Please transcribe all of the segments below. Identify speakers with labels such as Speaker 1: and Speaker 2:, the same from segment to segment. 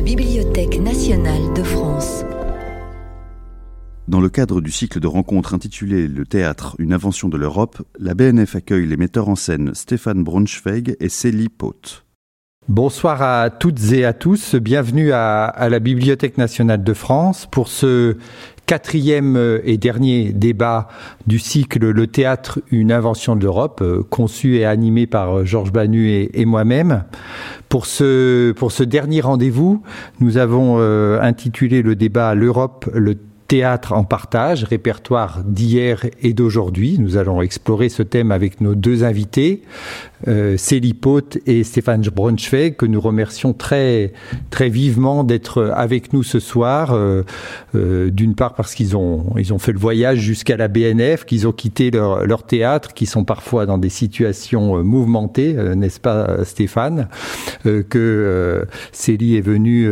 Speaker 1: la Bibliothèque nationale de France.
Speaker 2: Dans le cadre du cycle de rencontres intitulé Le théâtre, une invention de l'Europe, la BNF accueille les metteurs en scène Stéphane Braunschweig et Célie Poth.
Speaker 3: Bonsoir à toutes et à tous, bienvenue à, à, la Bibliothèque nationale de France pour ce quatrième et dernier débat du cycle Le théâtre, une invention de l'Europe, conçu et animé par Georges Banu et, moi-même. Pour ce, pour ce dernier rendez-vous, nous avons euh, intitulé le débat L'Europe, le théâtre en partage, répertoire d'hier et d'aujourd'hui. Nous allons explorer ce thème avec nos deux invités, euh, Célie Poth et Stéphane Braunschweig, que nous remercions très, très vivement d'être avec nous ce soir. Euh, euh, D'une part parce qu'ils ont, ils ont fait le voyage jusqu'à la BNF, qu'ils ont quitté leur, leur théâtre, qui sont parfois dans des situations mouvementées, n'est-ce pas Stéphane? Que Célie est venue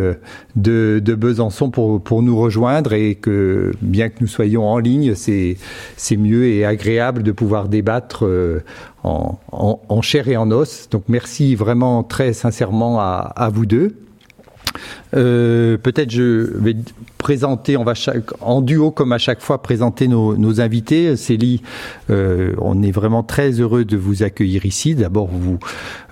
Speaker 3: de, de Besançon pour, pour nous rejoindre et que bien que nous soyons en ligne, c'est mieux et agréable de pouvoir débattre euh, en, en, en, chair et en os. Donc merci vraiment très sincèrement à, à vous deux. Euh, Peut-être je vais présenter, on va chaque, en duo comme à chaque fois présenter nos, nos invités. Célie, euh, on est vraiment très heureux de vous accueillir ici. D'abord, vous,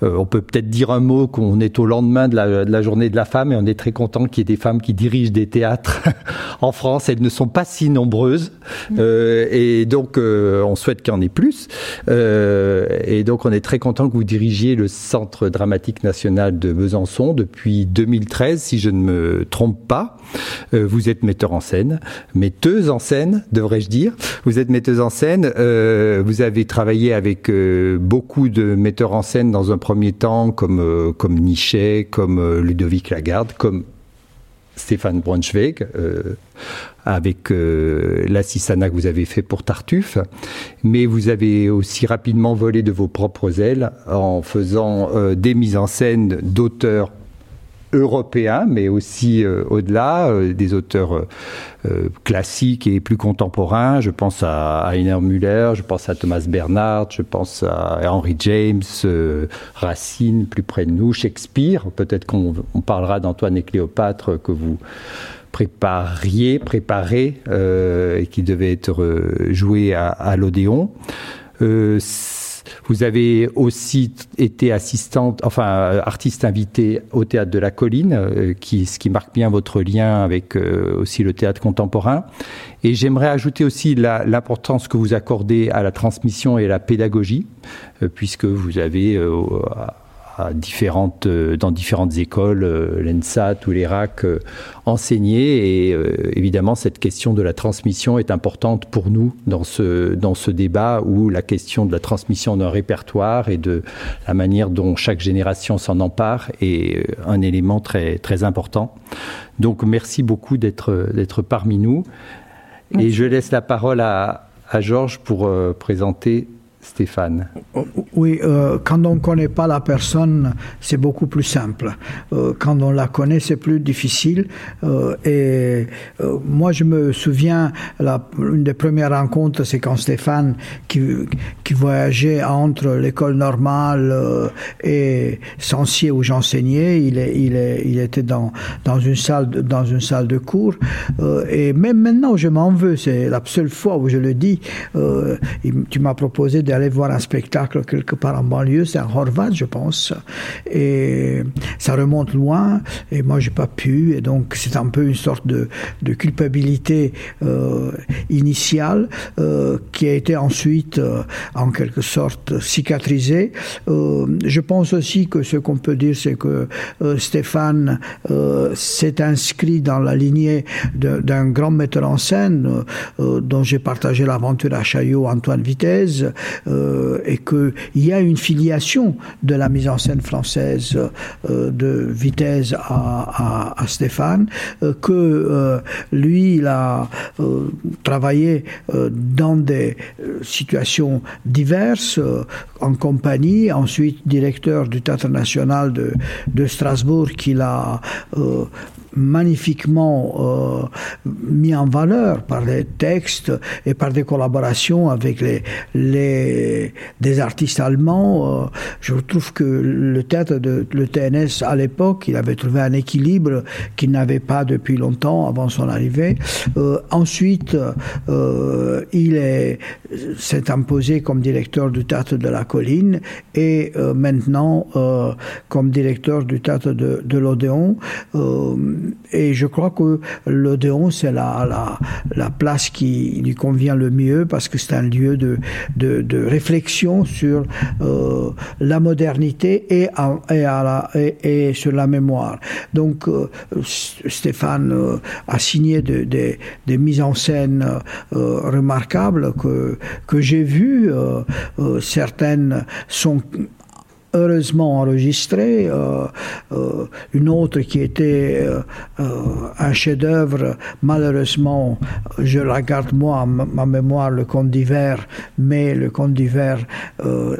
Speaker 3: euh, on peut peut-être dire un mot qu'on est au lendemain de la, de la, journée de la femme et on est très content qu'il y ait des femmes qui dirigent des théâtres en France. Elles ne sont pas si nombreuses euh, et donc euh, on souhaite qu'il y en ait plus. Euh, et donc on est très content que vous dirigiez le Centre dramatique national de Besançon depuis 2013, si je ne me trompe pas. Euh, vous êtes metteur en scène, metteuse en scène, devrais-je dire. Vous êtes metteuse en scène. Euh, vous avez travaillé avec euh, beaucoup de metteurs en scène dans un premier temps, comme euh, comme Nichet, comme euh, Ludovic Lagarde, comme Stéphane Braunschweig, avec l'assistana que vous avez fait pour Tartuffe, mais vous avez aussi rapidement volé de vos propres ailes en faisant des mises en scène d'auteurs européens, mais aussi euh, au-delà, euh, des auteurs euh, classiques et plus contemporains. Je pense à Heiner Müller, je pense à Thomas Bernard, je pense à Henry James, Racine, plus près de nous, Shakespeare. Peut-être qu'on parlera d'Antoine et Cléopâtre que vous prépariez, préparez, et qui devait être joué à, à l'Odéon. Vous avez aussi été assistante, enfin artiste invité au théâtre de la Colline, euh, qui, ce qui marque bien votre lien avec euh, aussi le théâtre contemporain. Et j'aimerais ajouter aussi l'importance que vous accordez à la transmission et à la pédagogie, euh, puisque vous avez à différentes, dans différentes écoles, l'ENSAT ou l'ERAC, enseigné. Et euh, évidemment, cette question de la transmission est importante pour nous dans ce, dans ce débat où la question de la transmission d'un répertoire et de la manière dont chaque génération s'en empare est un élément très, très important. Donc, merci beaucoup d'être parmi nous. Et je laisse la parole à, à Georges pour euh, présenter Stéphane.
Speaker 4: Oui, euh, quand on ne connaît pas la personne, c'est beaucoup plus simple. Euh, quand on la connaît, c'est plus difficile. Euh, et moi, je me souviens, une des premières rencontres, c'est quand Stéphane, qui, voyageait entre l'école normale et Sancier où j'enseignais, il, était dans, une salle de, cours. Et même maintenant, je m'en veux. C'est la seule fois où je le dis. Tu m'as proposé de aller voir un spectacle quelque part en banlieue, c'est en Horvat, je pense. Et ça remonte loin, et moi, j'ai pas pu, et donc c'est un peu une sorte de, culpabilité euh, initiale euh, qui a été ensuite, euh, en quelque sorte, cicatrisée. Je pense aussi que ce qu'on peut dire, c'est que Stéphane s'est inscrit dans la lignée d'un grand metteur en scène dont j'ai partagé l'aventure à Chaillot, Antoine Vitesse, euh, et qu'il y a une filiation de la mise en scène française euh, de Vitesse à, à, Stéphane, euh, que euh, lui, il a travaillé dans des situations diverses, en compagnie, ensuite directeur du Théâtre national de, de Strasbourg, qu'il a magnifiquement mis en valeur par les textes et par des collaborations avec les, les des artistes allemands. je trouve que le théâtre de le TNS à l'époque, il avait trouvé un équilibre qu'il n'avait pas depuis longtemps avant son arrivée. ensuite, il s'est imposé comme directeur du théâtre de la colline et maintenant comme directeur du théâtre de, de l'Odéon. Euh, et je crois que l'Odéon, c'est la, la, la, place qui lui convient le mieux parce que c'est un lieu de, de, de, réflexion sur euh, la modernité et, et, à la, et, sur la mémoire. Donc, euh, Stéphane a signé des mises en scène remarquables que, que j'ai vues. certaines sont heureusement enregistré, euh, euh, une autre qui était euh, un chef-d'œuvre, malheureusement, je la garde moi ma mémoire, le conte d'hiver, mais le conte d'hiver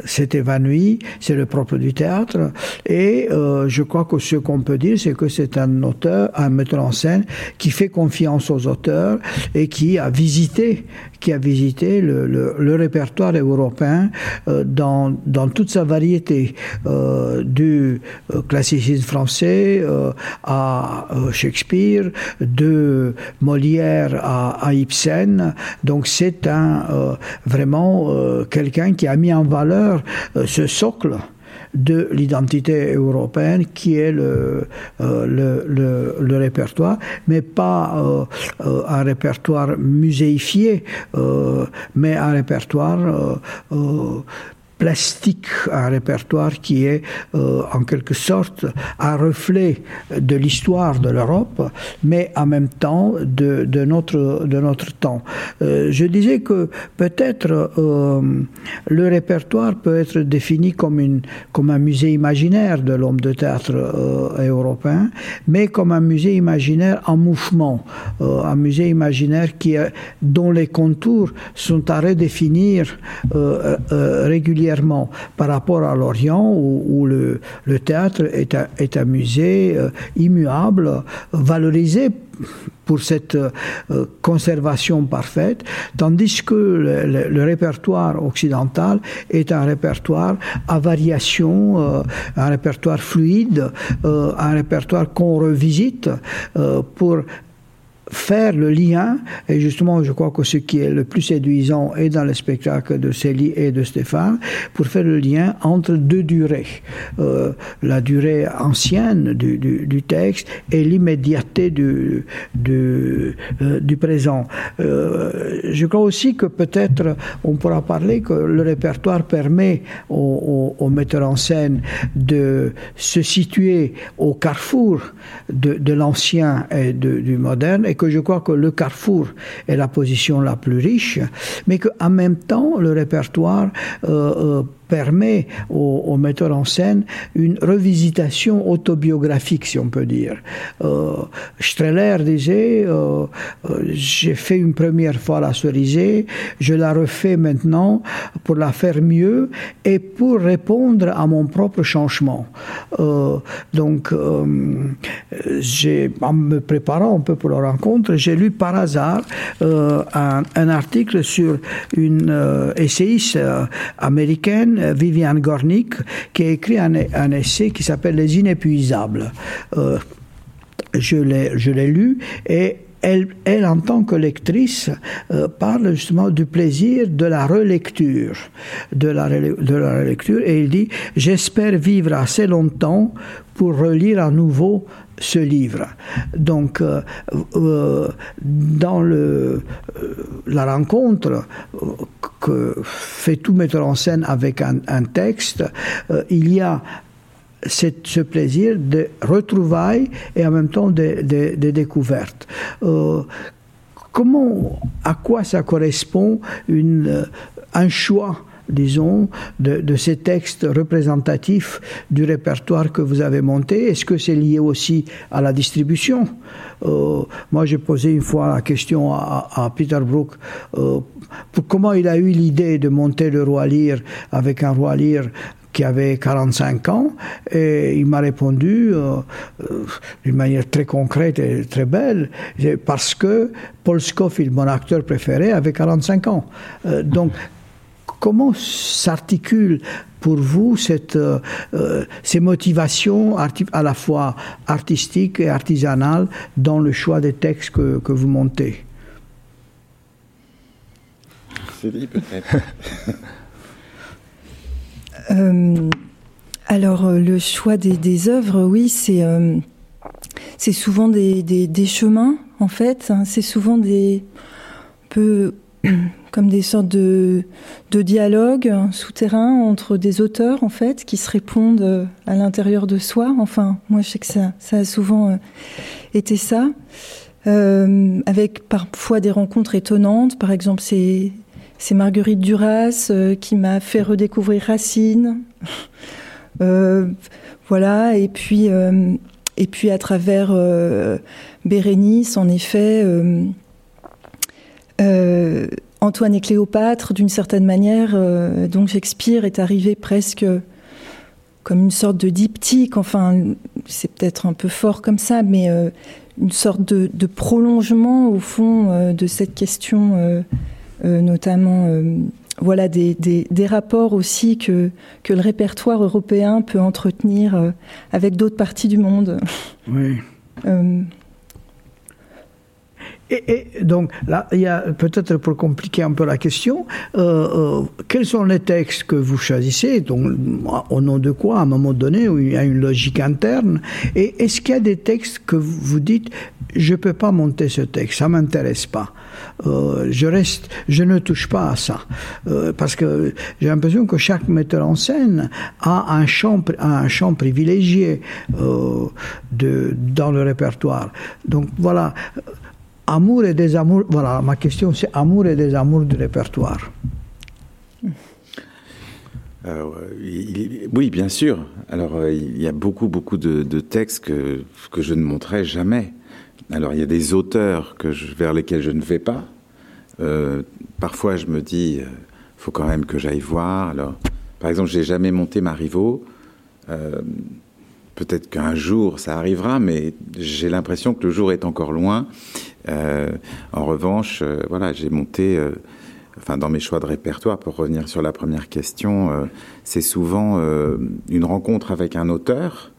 Speaker 4: s'est évanoui, c'est le propre du théâtre, et je crois que ce qu'on peut dire, c'est que c'est un auteur, un metteur en scène qui fait confiance aux auteurs et qui a visité, qui a visité le, le répertoire européen dans, dans toute sa variété. Euh, du euh, classicisme français euh, à Shakespeare, de Molière à, Ibsen. Donc c'est un vraiment quelqu'un qui a mis en valeur ce socle de l'identité européenne qui est le, le, le, répertoire, mais pas un répertoire muséifié, mais un répertoire plastique, un répertoire qui est euh, en quelque sorte un reflet de l'histoire de l'Europe, mais en même temps de, notre, de notre temps. Euh, je disais que peut-être euh, le répertoire peut être défini comme, une, comme un musée imaginaire de l'homme de théâtre européen, mais comme un musée imaginaire en mouvement, un musée imaginaire qui, dont les contours sont à redéfinir régulièrement par rapport à l'Orient où, le, théâtre est un, musée euh, immuable, valorisé pour cette euh, conservation parfaite, tandis que le, répertoire occidental est un répertoire à variation, euh, un répertoire fluide, un répertoire qu'on revisite pour faire le lien, et justement je crois que ce qui est le plus séduisant est dans le spectacle de Célie et de Stéphane, pour faire le lien entre deux durées, euh, la durée ancienne du, du, texte et l'immédiateté du, du, euh, du présent. Euh, je crois aussi que peut-être on pourra parler que le répertoire permet aux, aux, metteurs en scène de se situer au carrefour de, de l'ancien et de, du moderne, que je crois que le carrefour est la position la plus riche, mais qu'en même temps, le répertoire euh, permet aux, metteurs en scène une revisitation autobiographique, si on peut dire. Euh, Streller disait euh, euh, J'ai fait une première fois la cerisée, je la refais maintenant pour la faire mieux et pour répondre à mon propre changement. Euh, donc, en me préparant un peu pour la rencontre, j'ai lu par hasard un, un, article sur une essayiste américaine Viviane Gornick, qui a écrit un, essai qui s'appelle Les Inépuisables. Euh, je l'ai lu et elle, elle, en tant que lectrice, euh, parle justement du plaisir de la relecture, de la, relecture, et il dit J'espère vivre assez longtemps pour relire à nouveau ce livre. Donc, euh, euh, dans le, la rencontre que fait tout metteur en scène avec un texte, il y a ce plaisir de retrouvailles et en même temps de, de, découvertes. Euh, comment, à quoi ça correspond une, euh, un choix disons, de, de, ces textes représentatifs du répertoire que vous avez monté? Est-ce que c'est lié aussi à la distribution? Euh, Moi, j'ai posé une fois la question à, Peter Brook comment il a eu l'idée de monter le roi lire avec un roi lire qui avait 45 ans, et il m'a répondu d'une manière très concrète et très belle, parce que Paul Scofield, mon acteur préféré, avait 45 ans. donc, comment s'articule pour vous cette, euh, euh, ces motivations à la fois artistiques et artisanales dans le choix des textes que, que vous montez?
Speaker 5: Peut-être.
Speaker 6: Euh, alors, le choix des, œuvres, oui, c'est c'est souvent des, chemins, en fait. Hein. c'est souvent des. peu comme des sortes de, de dialogues souterrains entre des auteurs, en fait, qui se répondent euh, à l'intérieur de soi. Enfin, moi, je sais que ça, ça a souvent euh, été ça. Euh, avec parfois des rencontres étonnantes. Par exemple, c'est, c'est Marguerite Duras qui m'a fait redécouvrir Racine. voilà, et puis, et puis à travers Bérénice, en effet, euh, Antoine et Cléopâtre, d'une certaine manière, euh, donc Shakespeare est arrivé presque comme une sorte de diptyque, enfin, c'est peut-être un peu fort comme ça, mais euh, une sorte de, prolongement au fond de cette question, notamment voilà des, rapports aussi que, que le répertoire européen peut entretenir avec d'autres parties du monde.
Speaker 4: Oui. Et, donc là, il y a peut-être pour compliquer un peu la question, euh, euh, quels sont les textes que vous choisissez, donc au nom de quoi, à un moment donné, où il y a une logique interne, et est-ce qu'il y a des textes que vous dites, je peux pas monter ce texte, ça m'intéresse pas, euh, je reste, je ne touche pas à ça, parce que j'ai l'impression que chaque metteur en scène a un champ, un champ privilégié dans le répertoire. Donc voilà amour et désamour. Voilà, ma question c'est amour et désamour du répertoire.
Speaker 5: Euh, oui, bien sûr. Alors, euh, il y a beaucoup, beaucoup de, textes que, que, je ne montrerai jamais. Alors, il y a des auteurs que vers lesquels je ne vais pas. Euh, parfois, je me dis, faut quand même que j'aille voir. Alors, par exemple, j'ai jamais monté Marivaux. Peut-être qu'un jour ça arrivera, mais j'ai l'impression que le jour est encore loin. Euh, en revanche, euh, voilà, j'ai monté, euh, enfin dans mes choix de répertoire, pour revenir sur la première question, c'est souvent une rencontre avec un auteur.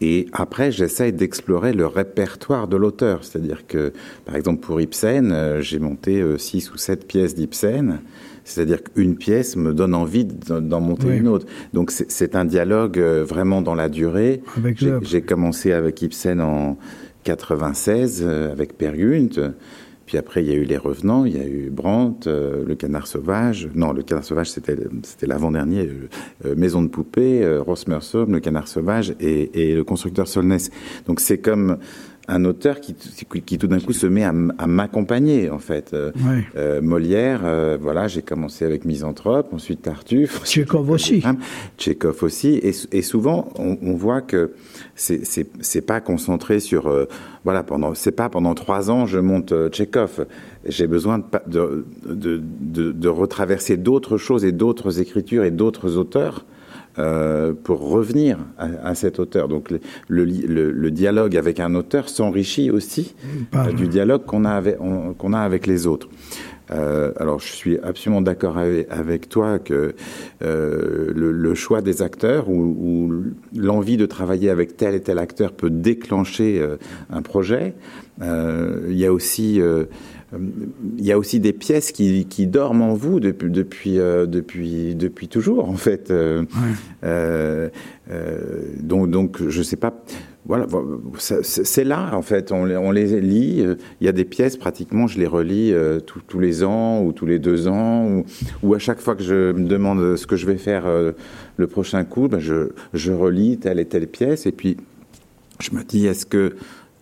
Speaker 5: Et après, j'essaye d'explorer le répertoire de l'auteur. C'est-à-dire que, par exemple, pour Ibsen, j'ai monté six ou sept pièces d'Ibsen. C'est-à-dire qu'une pièce me donne envie d'en monter une autre. Donc c'est un dialogue vraiment dans la durée. J'ai commencé avec Ibsen en 96 euh, avec Per Gunt. Puis après, il y a eu Les Revenants, il y a eu Brandt, euh, Le Canard Sauvage. Non, Le Canard Sauvage, c'était l'avant-dernier. Maison de poupée, Ross Le Canard Sauvage et, et Le Constructeur Solness. Donc c'est comme un auteur qui, qui tout d'un coup se met à, m'accompagner en fait. Euh, euh, Molière, euh, voilà, j'ai commencé avec Misanthrope, ensuite Tartuffe,
Speaker 4: Tchékov aussi,
Speaker 5: Tchékov aussi, et, et souvent on, on, voit que c'est pas concentré sur voilà pendant c'est pas pendant trois ans je monte Tchékov. J'ai besoin de de, de, de retraverser d'autres choses et d'autres écritures et d'autres auteurs euh, pour revenir à, cet auteur. Donc le, le, dialogue avec un auteur s'enrichit aussi euh, du dialogue qu'on a avec, qu'on a avec les autres. Euh, alors, je suis absolument d'accord avec, toi que le, choix des acteurs ou, l'envie de travailler avec tel et tel acteur peut déclencher un projet. il y a aussi il y a aussi des pièces qui, qui dorment en vous depuis depuis euh, depuis depuis toujours en fait. Euh, euh, donc donc je sais pas. Voilà, c'est là en fait. On, on, les lit. Il y a des pièces pratiquement, je les relis tous les ans ou tous les deux ans, ou, à chaque fois que je me demande ce que je vais faire le prochain coup, ben je, je relis telle et telle pièce et puis je me dis est-ce que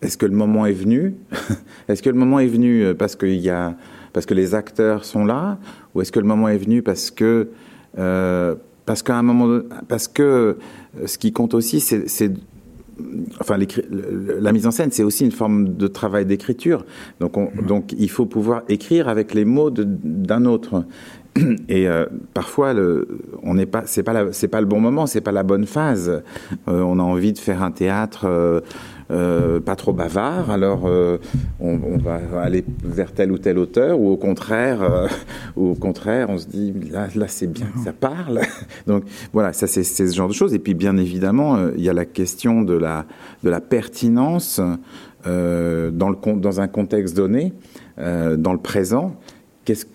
Speaker 5: est-ce que le moment est venu? Est-ce que le moment est venu euh, parce qu'il y a parce que les acteurs sont là, ou est-ce que le moment est venu parce que euh, parce qu'à un moment parce que euh, ce qui compte aussi c'est enfin la mise en scène c'est aussi une forme de travail d'écriture donc on, donc il faut pouvoir écrire avec les mots d'un autre Et euh, parfois, le, on n'est pas, c'est pas, c'est pas le bon moment, c'est pas la bonne phase. Euh, on a envie de faire un théâtre. Euh, pas trop bavard, alors on, on, va aller vers tel ou tel auteur, ou au contraire, ou au contraire, on se dit là, là c'est bien, ça parle. Donc voilà, ça c'est ce genre de choses. Et puis bien évidemment, il y a la question de la de la pertinence euh, dans, le, dans un contexte donné, euh, dans le présent, qu'est-ce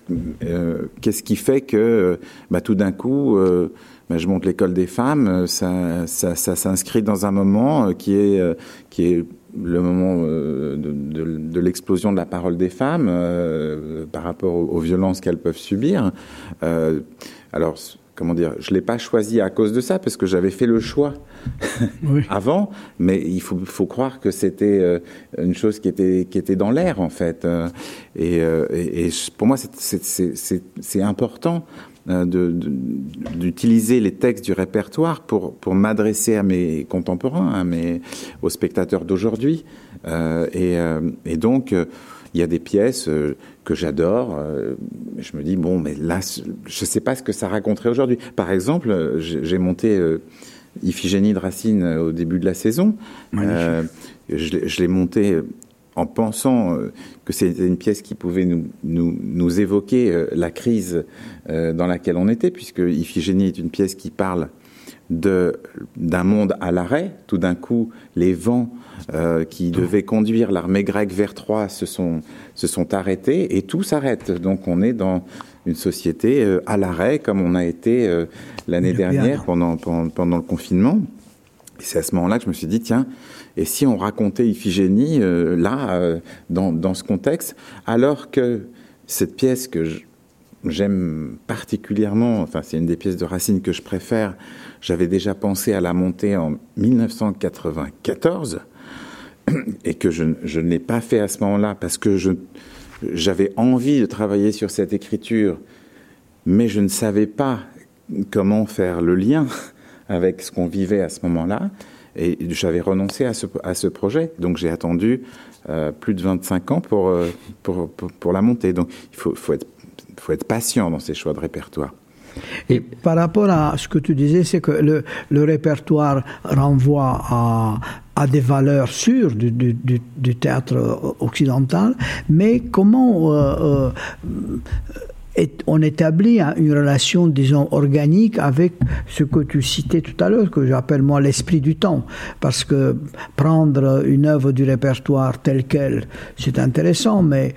Speaker 5: euh, qu'est-ce qui fait que bah, tout d'un coup, bah, je monte l'école des femmes, ça, ça, ça s'inscrit dans un moment qui est, qui est le moment de, de, de l'explosion de la parole des femmes par rapport aux, aux violences qu'elles peuvent subir. alors, comment dire, je l'ai pas choisi à cause de ça parce que j'avais fait le choix avant, mais il faut, faut croire que c'était euh, une chose qui était qui était dans l'air en fait. Euh, euh, et, et, pour moi, c'est important d'utiliser les textes du répertoire pour, pour m'adresser à mes contemporains, à mes, aux spectateurs d'aujourd'hui. et, et, donc, il y a des pièces que j'adore. Euh, je me dis, bon, mais là, je ne sais pas ce que ça raconterait aujourd'hui. Par exemple, j'ai monté euh, Iphigénie de Racine euh, au début de la saison. je l'ai monté en pensant que c'était une pièce qui pouvait nous, nous, nous évoquer la crise dans laquelle on était, puisque Iphigénie est une pièce qui parle d'un monde à l'arrêt. Tout d'un coup, les vents euh, qui devaient conduire l'armée grecque vers Troie se sont, se sont arrêtés et tout s'arrête. Donc on est dans une société euh, à l'arrêt comme on a été euh, l'année dernière pendant, pendant, le confinement. Et c'est à ce moment-là que je me suis dit, tiens, et si on racontait Iphigénie là, dans, dans, ce contexte, alors que cette pièce que j'aime particulièrement, enfin c'est une des pièces de Racine que je préfère, j'avais déjà pensé à la monter en 1994 et que je, je ne l'ai pas fait à ce moment-là parce que j'avais envie de travailler sur cette écriture, mais je ne savais pas comment faire le lien avec ce qu'on vivait à ce moment-là. Et j'avais renoncé à ce, projet. Donc j'ai attendu euh, plus de 25 ans pour, euh, pour, pour, la monter. Donc il faut, faut, être, patient dans ces choix de répertoire.
Speaker 4: Et par rapport à ce que tu disais, c'est que le, le, répertoire renvoie à, à des valeurs sûres du, du, théâtre occidental, mais comment euh, on établit une relation, disons, organique avec ce que tu citais tout à l'heure, que j'appelle moi l'esprit du temps. Parce que prendre une œuvre du répertoire telle qu'elle, c'est intéressant, mais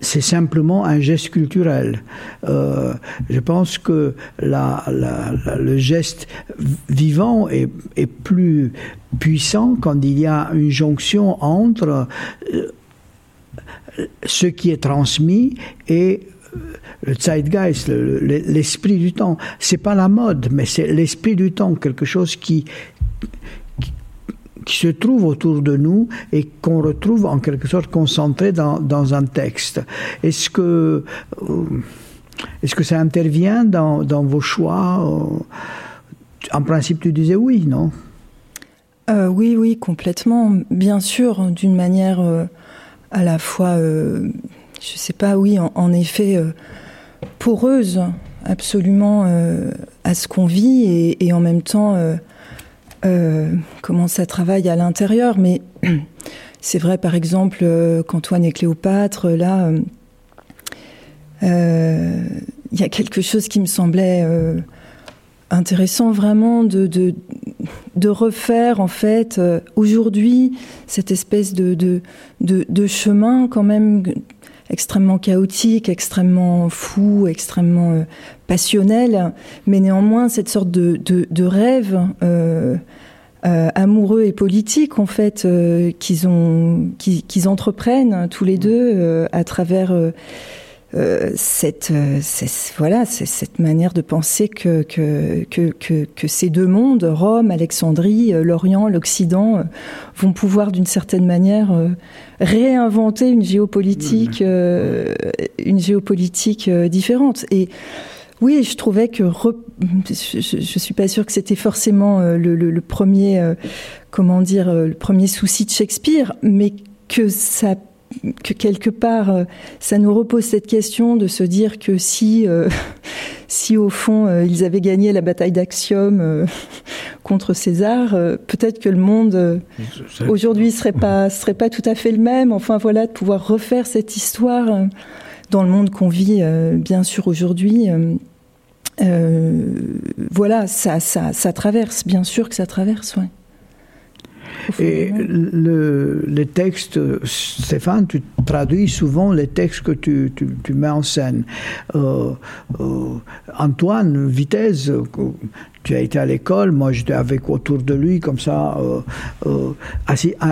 Speaker 4: c'est simplement un geste culturel. Euh, je pense que le geste vivant est, plus puissant quand il y a une jonction entre euh, ce qui est transmis et le zeitgeist, l'esprit du temps. C'est pas la mode, mais c'est l'esprit du temps, quelque chose qui, se trouve autour de nous et qu'on retrouve en quelque sorte concentré dans, un texte. Est-ce que, euh, est-ce que ça intervient dans, vos choix euh, En principe, tu disais oui, non?
Speaker 6: Euh, Oui, oui, complètement. Bien sûr, d'une manière à la fois, euh, je sais pas, oui, en, effet, poreuse absolument à ce qu'on vit et, en même temps euh, comment ça travaille à l'intérieur. Mais c'est vrai, par exemple, euh, qu'Antoine et Cléopâtre, là, il euh, y a quelque chose qui me semblait intéressant vraiment de, refaire en fait aujourd'hui cette espèce de chemin quand même extrêmement chaotique, extrêmement fou, extrêmement euh, passionnel, mais néanmoins cette sorte de, de, de rêve euh, euh, amoureux et politique en fait euh, qu'ils ont qu'ils entreprennent tous les deux euh, à travers euh, cette, cette, voilà cette manière de penser que que, que, que, que ces deux mondes Rome Alexandrie l'Orient l'Occident vont pouvoir d'une certaine manière réinventer une géopolitique, euh, une géopolitique euh, différente. Et oui, je trouvais que re... je, je suis pas sûre que c'était forcément euh, le, le, le, premier, comment dire, le premier souci de Shakespeare, mais que ça que quelque part, euh, ça nous repose cette question de se dire que si, euh, si au fond, euh, ils avaient gagné la bataille d'Axiom contre César, peut-être que le monde aujourd'hui serait pas serait pas tout à fait le même. Enfin voilà, de pouvoir refaire cette histoire dans le monde qu'on vit, bien sûr aujourd'hui. voilà, ça, ça, ça traverse, bien sûr que ça traverse, ouais.
Speaker 4: Et le, les textes, Stéphane, tu traduis souvent les textes que tu, tu, mets en scène. Euh, euh, Antoine Vitesse, tu as été à l'école, moi j'étais avec autour de lui, comme ça, euh, euh,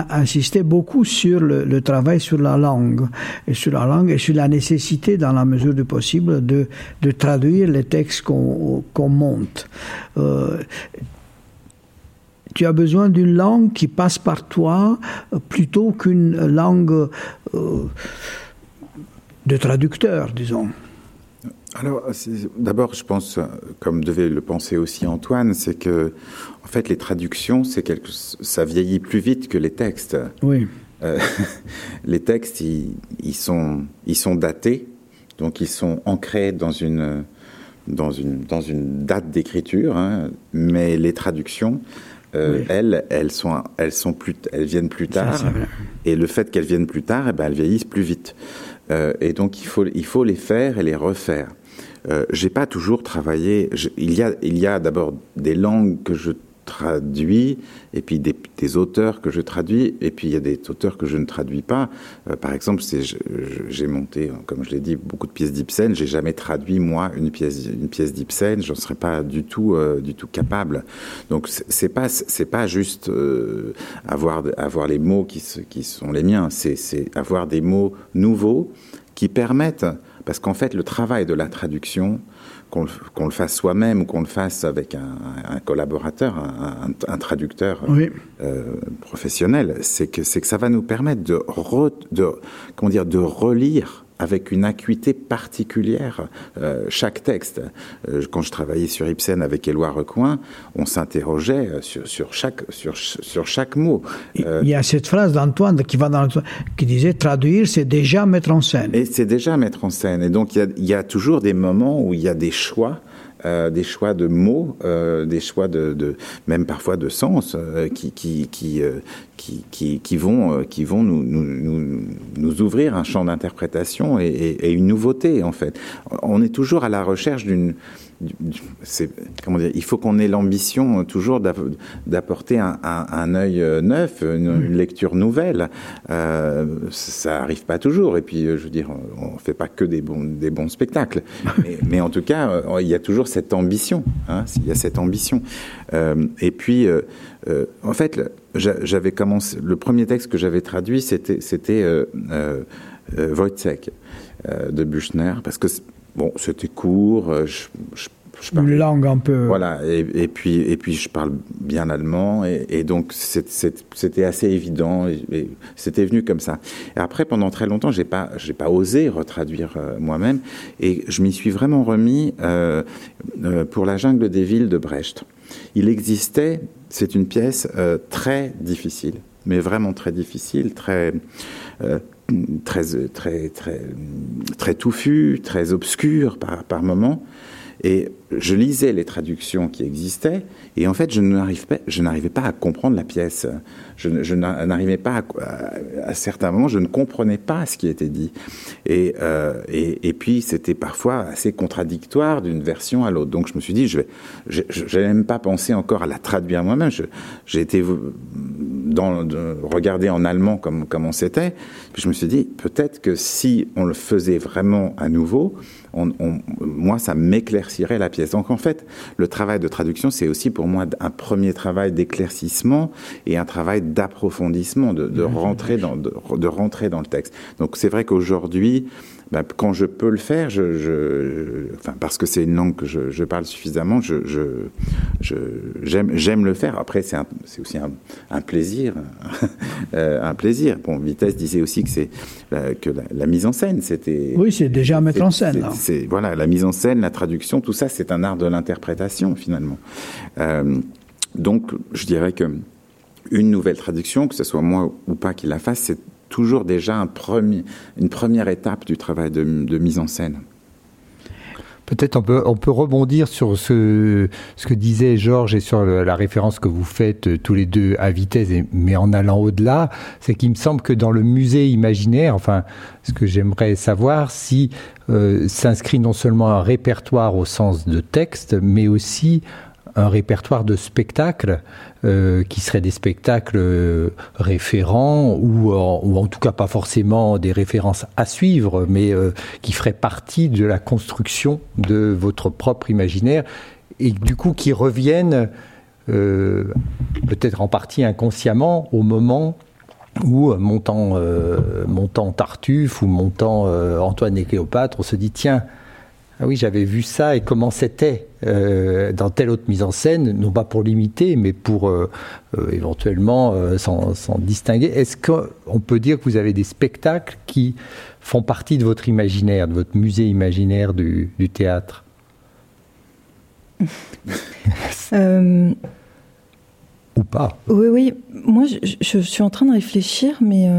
Speaker 4: insistait beaucoup sur le, le, travail sur la langue, et sur la langue et sur la nécessité, dans la mesure du possible, de, de traduire les textes qu'on qu monte. Euh, tu as besoin d'une langue qui passe par toi euh, plutôt qu'une langue euh, de traducteur, disons.
Speaker 5: Alors, d'abord, je pense, comme devait le penser aussi Antoine, c'est que, en fait, les traductions, c'est quelque, ça vieillit plus vite que les textes.
Speaker 4: Oui.
Speaker 5: Euh, les textes, ils, ils, sont, ils sont datés, donc ils sont ancrés dans une, dans une, dans une date d'écriture, hein, mais les traductions, euh, elles, elles sont, elles sont plus, elles viennent plus tard. et le fait qu'elles viennent plus tard, eh ben, elles vieillissent plus vite. Euh, et donc il faut, il faut les faire et les refaire. Euh, J'ai pas toujours travaillé. Je, il y a, il y a d'abord des langues que je traduis, et puis des, auteurs que je traduis, et puis il y a des auteurs que je ne traduis pas. Euh, par exemple, j'ai monté, comme je l'ai dit, beaucoup de pièces d'Ibsen. J'ai jamais traduit moi une pièce, une pièce d'Ibsen. J'en serais pas du tout, euh, du tout capable. Donc c'est pas, c'est pas juste euh, avoir, avoir les mots qui, qui sont les miens. C'est avoir des mots nouveaux qui permettent, parce qu'en fait, le travail de la traduction qu'on le, qu le, fasse soi-même ou qu'on le fasse avec un, un collaborateur, un, un traducteur
Speaker 4: oui.
Speaker 5: euh, professionnel, c'est que, que ça va nous permettre de, re, de, comment dire, de relire avec une acuité particulière euh, chaque texte. Euh, quand je travaillais sur Ibsen avec Éloi Recoin, on s'interrogeait sur, sur, chaque, sur, sur chaque mot.
Speaker 4: Euh, Il y a cette phrase d'Antoine qui, va dans qui disait traduire, c'est déjà mettre en scène.
Speaker 5: Et c'est déjà mettre en scène. Et donc il y, a, il y a toujours des moments où il y a des choix euh, des choix de mots, euh, des choix de, de, même parfois de sens, euh, qui, qui, qui, qui, qui, qui, vont, qui vont nous, nous, nous, ouvrir un champ d'interprétation et, et, et, une nouveauté, en fait. On est toujours à la recherche d'une comment dire il faut qu'on ait l'ambition toujours d'apporter un, un, un, œil neuf une, une lecture nouvelle. Euh, ça arrive pas toujours. Et puis je veux dire on fait pas que des bons des bons spectacles. Mais, mais en tout cas il y a toujours cette ambition hein, il y a cette ambition. Euh, et puis euh, euh en fait j'avais commencé le premier texte que j'avais traduit c'était euh, euh, Wojciech de Buchner parce que Bon, c'était court. Je, je,
Speaker 4: je parle, Une langue un peu.
Speaker 5: Voilà, et, et, puis, et puis je parle bien allemand, et, et donc c'était assez évident, et, c'était venu comme ça. Et après, pendant très longtemps, j'ai pas, j'ai pas osé retraduire euh, moi-même, et je m'y suis vraiment remis euh, euh, pour la jungle des villes de Brecht. Il existait, c'est une pièce euh, très difficile, mais vraiment très difficile, très euh, très, très, très, très touffu, très obscur par, par moments. Et je lisais les traductions qui existaient, et en fait, je n'arrivais pas, je n'arrivais pas à comprendre la pièce. Je, n'arrivais pas à, certains moments, je ne comprenais pas ce qui était dit. Et, euh, et, et puis, c'était parfois assez contradictoire d'une version à l'autre. Donc, je me suis dit, je vais, je n'avais même pas pensé encore à la traduire moi-même. J'ai été dans, de, regarder en allemand comme comment c'était. Puis je me suis dit, peut-être que si on le faisait vraiment à nouveau, moi, ça m'éclaircirait la pièce. Donc, en fait, le travail de traduction, c'est aussi pour moi un premier travail d'éclaircissement et un travail d'approfondissement, de, de, rentrer dans, de, de, rentrer dans le texte. Donc, c'est vrai qu'aujourd'hui, ben, quand je peux le faire, je, je, enfin, parce que c'est une langue que je, je parle suffisamment, je, je, j'aime, j'aime le faire. Après, c'est, c'est aussi un, un plaisir, un plaisir. Bon, Vitesse disait aussi que c'est euh, que la, la, mise en scène, c'était.
Speaker 4: Oui, c'est déjà à mettre en scène.
Speaker 5: C'est, voilà, la mise en scène, la traduction, tout ça, c'est un art de l'interprétation finalement. Euh, donc, je dirais que une nouvelle traduction, que ce soit moi ou pas qui la fasse, c'est toujours déjà une première étape du travail de, mise en scène.
Speaker 3: Peut-être on peut, on peut rebondir sur ce, ce que disait Georges et sur la référence que vous faites euh, tous les deux à vitesse, mais en allant au-delà. C'est qu'il me semble que dans le musée imaginaire, enfin, ce que j'aimerais savoir, si euh, s'inscrit non seulement un répertoire au sens de texte, mais aussi un répertoire de spectacles euh, qui seraient des spectacles euh, référents ou en, ou en, tout cas pas forcément des références à suivre, mais euh, qui feraient partie de la construction de votre propre imaginaire et du coup qui reviennent euh, peut-être en partie inconsciemment au moment où montant, montant Tartuffe ou montant Antoine et Cléopâtre, on se dit tiens, ah oui, j'avais vu ça et comment c'était euh, dans telle autre mise en scène, non pas pour l'imiter, mais pour euh, euh, éventuellement s'en distinguer. Est-ce qu'on peut dire que vous avez des spectacles qui font partie de votre imaginaire, de votre musée imaginaire du, du théâtre? Ou pas
Speaker 6: Oui, oui. Moi, je, je, suis en train de réfléchir, mais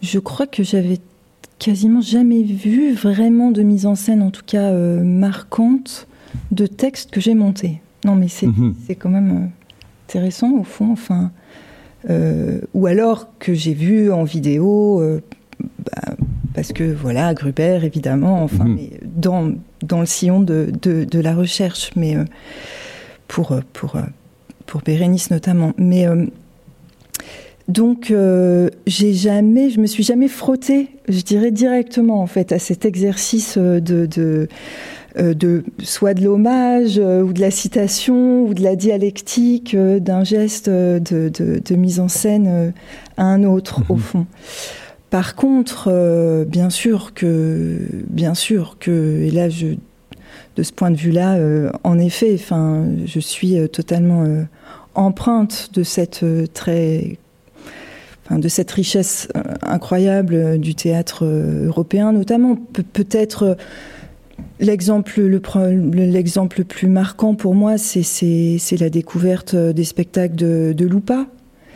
Speaker 6: je crois que j'avais quasiment jamais vu vraiment de mise en scène, en tout cas euh, marquante, de texte que j'ai monté. Non, mais c'est
Speaker 3: Mhm.
Speaker 6: quand même euh, intéressant au fond. Enfin, euh, ou alors que j'ai vu en vidéo, euh, bah, parce que voilà, Gruber évidemment, enfin,
Speaker 3: Mhm.
Speaker 6: mais dans, dans le sillon de, de, de la recherche, mais pour, pour, pour Bérénice notamment. Mais donc, euh, j'ai jamais, je me suis jamais frottée, je dirais directement en fait, à cet exercice euh, de, de, euh, de soit de l'hommage ou de la citation ou de la dialectique d'un geste de, de, de mise en scène à un autre au fond. Par contre, euh, bien sûr que, bien sûr que, et là, je, de ce point de vue-là, euh, en effet, enfin, je suis totalement euh, empreinte de cette très enfin, de cette richesse euh, incroyable euh, du théâtre euh, européen, notamment Pe- peut-être l'exemple le, l'exemple plus marquant pour moi, c'est, la découverte des spectacles de, de Lupa.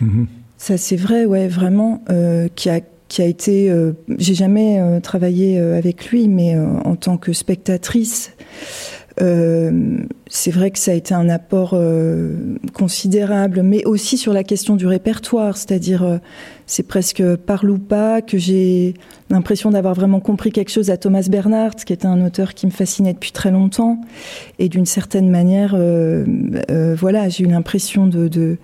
Speaker 3: Mhm.
Speaker 6: Ça, c'est vrai, ouais, vraiment, euh, qui a qui a été, euh, j'ai jamais euh, travaillé euh, avec lui, mais en tant que spectatrice, euh, c'est vrai que ça a été un apport euh, considérable, mais aussi sur la question du répertoire, c'est-à-dire euh, c'est presque par Lupa que j'ai l'impression d'avoir vraiment compris quelque chose à Thomas Bernhardt, qui était un auteur qui me fascinait depuis très longtemps, et d'une certaine manière, voilà, j'ai eu l'impression de, de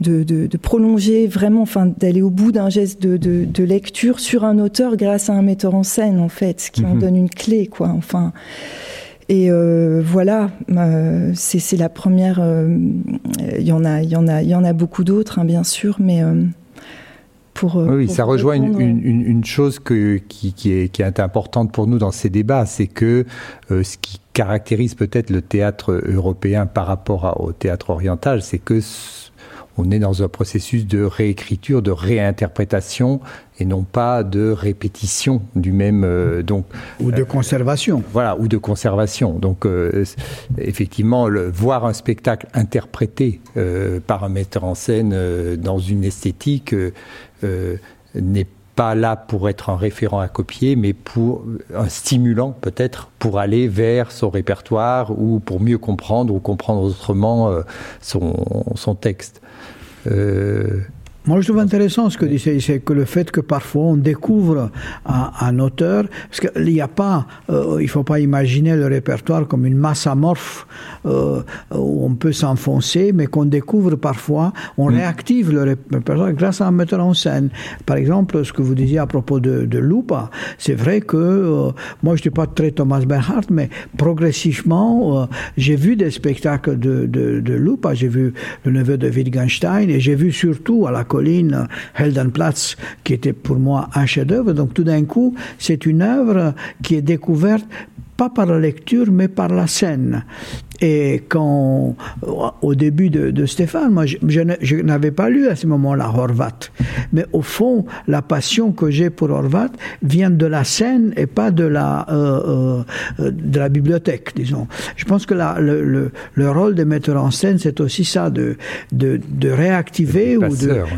Speaker 6: de, de, de, prolonger vraiment, enfin d'aller au bout d'un geste de, lecture sur un auteur grâce à un metteur en scène en fait, qui en donne une clé quoi. Enfin et euh, voilà, euh, c'est la première. Il y en a, il y en a, il y en a beaucoup d'autres hein, bien sûr, mais euh, pour,
Speaker 3: oui,
Speaker 6: pour
Speaker 3: ça rejoint une, une, une, chose que, qui, qui, est, qui est importante pour nous dans ces débats, c'est que euh, ce qui caractérise peut-être le théâtre européen par rapport à, au théâtre oriental, c'est que on est dans un processus de réécriture, de réinterprétation et non pas de répétition du même euh, donc
Speaker 4: ou de conservation.
Speaker 3: Euh, voilà, ou de conservation. Donc euh, effectivement, le, voir un spectacle interprété par un metteur en scène dans une esthétique n'est pas là pour être un référent à copier, mais pour un stimulant peut-être pour aller vers son répertoire ou pour mieux comprendre ou comprendre autrement son, son texte.
Speaker 4: Euh, moi, je trouve intéressant ce que disait, c'est que le fait que parfois on découvre un, un auteur, parce qu'il n'y a pas, euh, il faut pas imaginer le répertoire comme une masse amorphe euh, où on peut s'enfoncer, mais qu'on découvre parfois, on mmh. réactive le répertoire grâce à un metteur en scène. Par exemple, ce que vous disiez à propos de, de Lupa, c'est vrai que euh, moi, je ne suis pas très Thomas Bernhardt, mais progressivement, euh, j'ai vu des spectacles de, de, de Lupa, j'ai vu le neveu de Wittgenstein, et j'ai vu surtout à la colline Heldenplatz, qui était pour moi un chef-d'œuvre. Donc tout d'un coup, c'est une œuvre qui est découverte pas par la lecture, mais par la scène. Et quand, au début de, Stéphane, moi, je, n'avais pas lu à ce moment-là Horvat. Mais au fond, la passion que j'ai pour Horvat vient de la scène et pas de la, euh, euh, de la bibliothèque, disons. Je pense que la, le, le, rôle des metteurs en scène, c'est aussi ça, de, de, de réactiver ou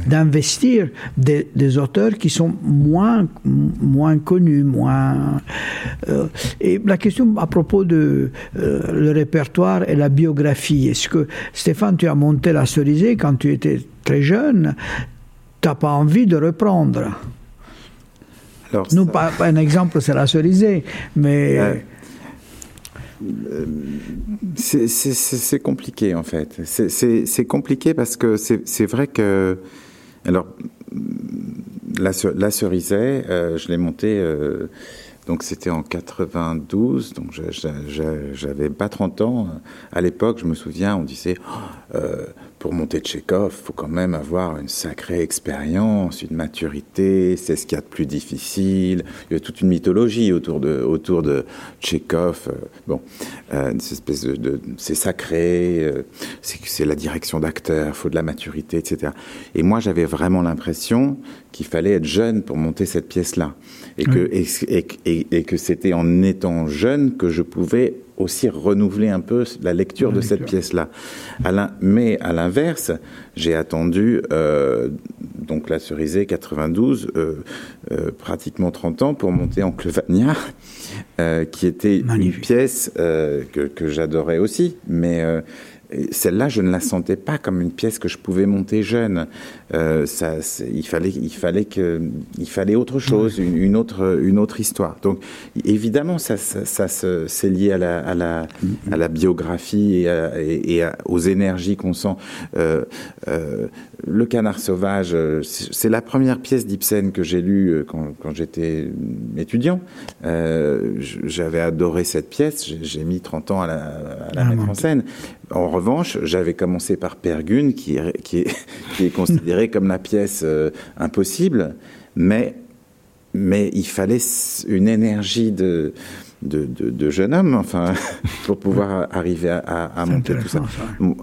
Speaker 4: d'investir des, des, auteurs qui sont moins, moins connus, moins. Euh, et la question à propos de le répertoire, et la biographie. Est-ce que, Stéphane, tu as monté la cerisée quand tu étais très jeune? Tu n'as pas envie de reprendre? Alors, Nous, pas, un exemple, c'est la cerisée, mais... Euh,
Speaker 5: euh, c'est compliqué en fait. C'est compliqué parce que c'est vrai que. Alors, la, la cerisée, euh, je l'ai montée donc c'était en 92, donc j'avais pas 30 ans. À l'époque, je me souviens, on disait, euh, pour monter Tchekhov, faut quand même avoir une sacrée expérience, une maturité, c'est ce qu'il y a de plus difficile. Il y a toute une mythologie autour de, autour de. Euh, bon, euh, espèce de, c'est sacré, c'est la direction d'acteur, faut de la maturité, etc. Et moi, j'avais vraiment l'impression qu'il fallait être jeune pour monter cette pièce-là et que, et, que c'était en étant jeune que je pouvais aussi renouveler un peu la lecture de cette pièce-là. Mais à l'inverse, j'ai attendu euh, donc la cerisée 92, euh, euh, pratiquement 30 ans pour monter en Clevania, qui était une pièce que, que j'adorais aussi, mais celle-là, je ne la sentais pas comme une pièce que je pouvais monter jeune. Euh, ça, il fallait, il fallait que, il fallait autre chose, une, autre, une autre histoire. Donc, évidemment, ça, ça, c'est lié à la, à la, à la biographie et, et, aux énergies qu'on sent. Euh, euh, le Canard sauvage, c'est la première pièce d'Ibsen que j'ai lue quand, quand j'étais étudiant. J'avais adoré cette pièce. J'ai mis 30 ans à la, à la ah, mettre en scène. En revanche, j'avais commencé par Pergune, qui est, qui est, qui est considéré comme la pièce euh, impossible, mais, mais il fallait une énergie de, de, de, jeune homme, enfin, pour pouvoir arriver à, à monter tout ça.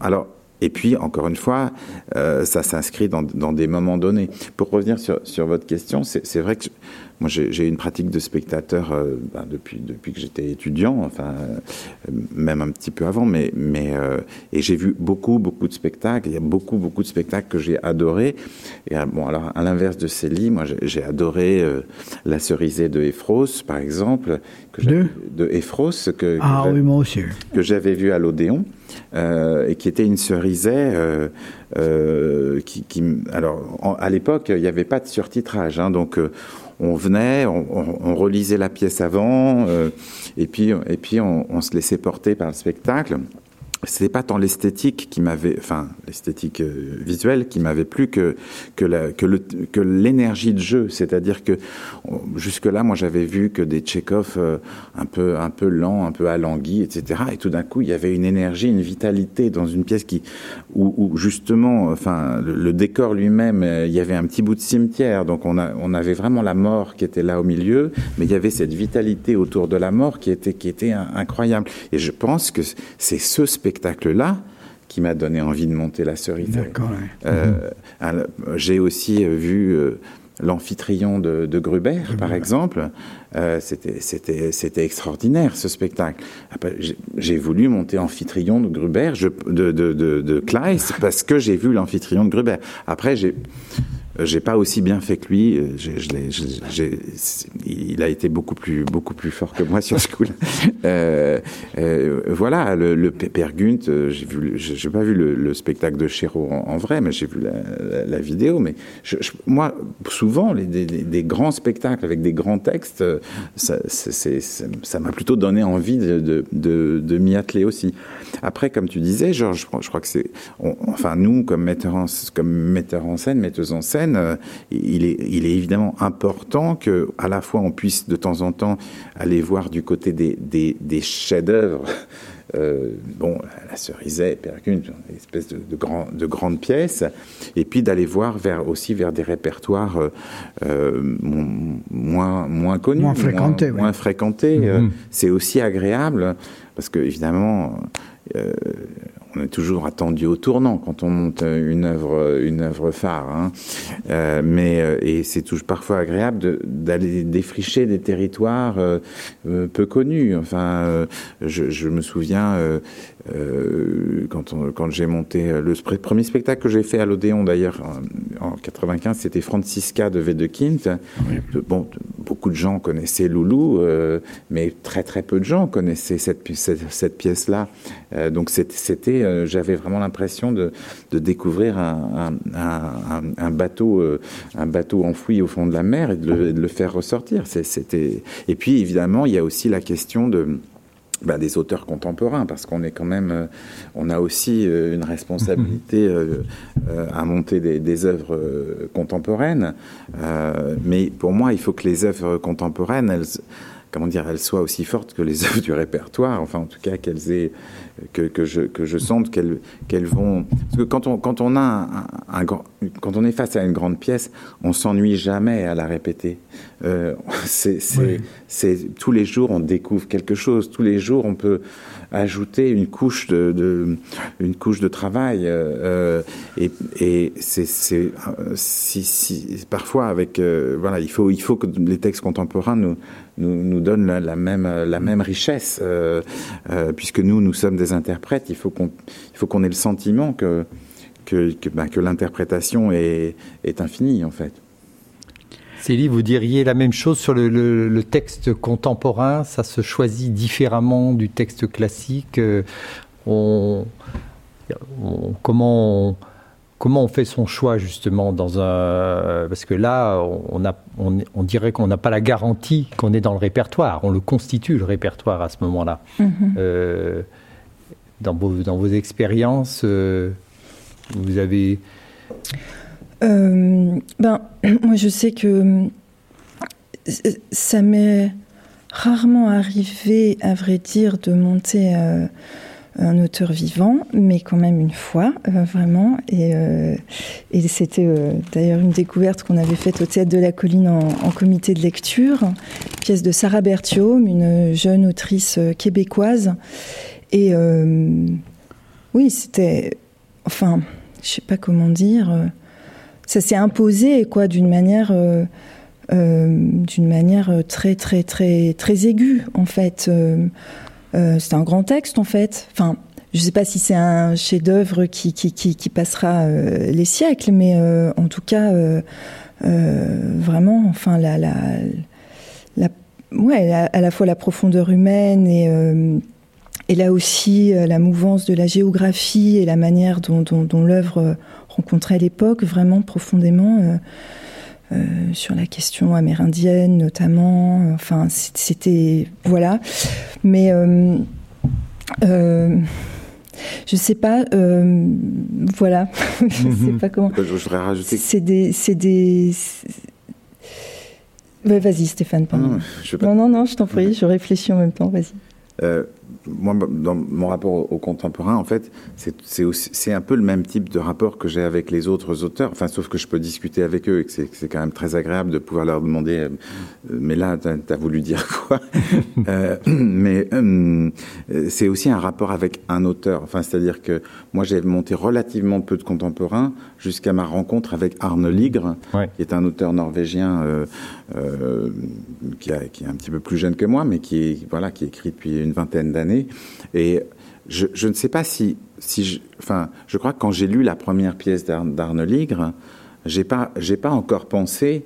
Speaker 5: Alors, et puis, encore une fois, euh, ça s'inscrit dans, dans, des moments donnés. Pour revenir sur, sur votre question, c'est vrai que moi, j'ai une pratique de spectateur euh, ben, depuis, depuis que j'étais étudiant, enfin, euh, même un petit peu avant, mais, mais euh, et j'ai vu beaucoup, beaucoup de spectacles. Il y a beaucoup, beaucoup de spectacles que j'ai adorés. Et bon, alors, à l'inverse de Célie, moi, j'ai adoré La cerisée de Ephros, par exemple, que
Speaker 4: de,
Speaker 5: de Ephros, que,
Speaker 4: ah, oui, moi aussi.
Speaker 5: que j'avais vu à l'Odéon. et qui était une cerisée qui, qui, alors à l'époque il n'y avait pas de surtitrage hein, donc on venait, on, relisait la pièce avant, euh, et puis, et puis on, se laissait porter par le spectacle c'était pas tant l'esthétique qui m'avait, enfin l'esthétique euh, visuelle qui m'avait plu que que que l'énergie de jeu. C'est-à-dire que jusque là, moi, j'avais vu que des Tchekhov euh, un peu un peu lents, un peu alanguis, etc. Et tout d'un coup, il y avait une énergie, une vitalité dans une pièce qui où, justement, enfin, le, décor lui-même, euh, il y avait un petit bout de cimetière, donc on a on avait vraiment la mort qui était là au milieu, mais il y avait cette vitalité autour de la mort qui était qui était incroyable. Et je pense que c'est ce spectacle spectacle-là qui m'a donné envie de monter la cerise. Euh, j'ai aussi euh, vu euh, l'amphitryon de, Gruber, par exemple. C'était extraordinaire ce spectacle. J'ai voulu monter amphitryon de Gruber, de, de, de, Kleist, parce que j'ai vu l'amphitryon de Gruber. Après, j'ai j'ai pas aussi bien fait que lui. il a été beaucoup plus, beaucoup plus fort que moi sur ce coup-là. Euh, euh, voilà, le, le Père Gunt, euh, j'ai vu, j'ai pas vu le, spectacle de Chéreau en, vrai, mais j'ai vu la, vidéo. Mais moi, souvent, les, des, grands spectacles avec des grands textes, ça, m'a plutôt donné envie de, de, de, m'y atteler aussi. Après, comme tu disais, Georges, je, crois que c'est, enfin nous, comme metteurs en, comme metteur en scène, metteuse en scène euh, il, est, il est évidemment important que, à la fois, on puisse de temps en temps aller voir du côté des, des, chefs-d'œuvre. Euh, bon, la cerisée, Percune, une espèce de, de, grand, de grandes pièces, et puis d'aller voir vers, aussi vers des répertoires euh, moins, moins connus,
Speaker 4: moins fréquentés.
Speaker 5: Moins, fréquentés. Mm-hmm. c'est aussi agréable, parce que évidemment, on est toujours attendu au tournant quand on monte une œuvre, une œuvre phare. Hein. Euh, mais euh, et c'est toujours parfois agréable d'aller défricher des territoires euh, peu connus. Enfin, je, je, me souviens euh, quand, quand j'ai monté le premier spectacle que j'ai fait à l'Odéon d'ailleurs en, 95, c'était Francisca de Wedekind. Bon, beaucoup de gens connaissaient Loulou, euh, mais très très peu de gens connaissaient cette, cette, cette pièce-là. Euh, donc c'était, euh, j'avais vraiment l'impression de, de, découvrir un, un, un, bateau, un bateau enfoui au fond de la mer et de le, de le faire ressortir. C'était et puis évidemment il y a aussi la question de bah, des auteurs contemporains, parce qu'on est quand même, euh, on a aussi euh, une responsabilité euh, à monter des, des œuvres contemporaines. mais pour moi, il faut que les œuvres contemporaines, elles, comment dire, elles soient aussi fortes que les œuvres du répertoire. Enfin, en tout cas, qu'elles aient que, que, je, que je sente qu'elles qu'elles vont. Parce que quand on, quand on a un, un, quand on est face à une grande pièce, on s'ennuie jamais à la répéter. Euh, c'est oui. tous les jours on découvre quelque chose. Tous les jours on peut ajouter une couche de, une couche de travail. Euh, et et c'est si, si, parfois avec euh, voilà il faut il faut que les textes contemporains nous nous, nous donnent la, même la même richesse euh, euh, puisque nous nous sommes des interprètes, il faut qu'on qu'on ait le sentiment que, que, que, que l'interprétation est, est infinie, en fait.
Speaker 3: Célie, vous diriez la même chose sur le, le, le, texte contemporain Ça se choisit différemment du texte classique euh, on, on, Comment on, comment on fait son choix justement dans un parce que là on, a, on, on dirait qu'on n'a pas la garantie qu'on est dans le répertoire on le constitue le répertoire à ce moment-là mm -hmm. euh, dans vos, dans vos expériences euh, vous avez
Speaker 6: euh, ben moi je sais que ça m'est rarement arrivé à vrai dire de monter euh, un auteur vivant mais quand même une fois euh, vraiment. Et, euh, c'était euh, d'ailleurs une découverte qu'on avait faite au théâtre de la colline en, comité de lecture. Pièce de Sarah Berthiaume une jeune autrice euh, québécoise. Et euh, oui c'était enfin je sais pas comment dire euh, ça s'est imposé quoi d'une manière euh, euh, d'une manière très très très très aiguë en fait. Euh, euh, c'est un grand texte en fait. Enfin je sais pas si c'est un chef d'oeuvre qui, qui, qui, passera euh, les siècles mais euh, en tout cas euh, euh, vraiment enfin la la, ouais à, la fois la profondeur humaine et euh, Et là aussi, euh, la mouvance de la géographie et la manière dont l'œuvre euh, rencontrait l'époque vraiment profondément euh, euh, sur la question amérindienne notamment. Enfin, c'était voilà. Mais euh, euh, je sais pas euh, voilà je sais
Speaker 5: Mhm.
Speaker 6: pas comment
Speaker 5: Je voudrais rajouter.
Speaker 6: c'est des c'est des ouais, vas-y Stéphane pardon.
Speaker 5: Non, je pas...
Speaker 6: non non non je t'en prie je réfléchis en même temps vas-y
Speaker 5: Euh, moi, dans mon rapport au, contemporain, en fait, c'est un peu le même type de rapport que j'ai avec les autres auteurs, enfin, sauf que je peux discuter avec eux et que c'est quand même très agréable de pouvoir leur demander euh, mais là, tu as, as voulu dire quoi? Euh, Mais euh, c'est aussi un rapport avec un auteur, enfin, c'est-à-dire que moi, j'ai monté relativement peu de contemporains jusqu'à ma rencontre avec Arne Ligre,
Speaker 3: ouais.
Speaker 5: qui est un auteur norvégien euh, qui, a, qui est un petit peu plus jeune que moi, mais qui, est, voilà, qui écrit depuis une vingtaine d'années. Et je, je ne sais pas si, si je, enfin, je crois que quand j'ai lu la première pièce d'Arne Ligre, j'ai pas, j'ai pas encore pensé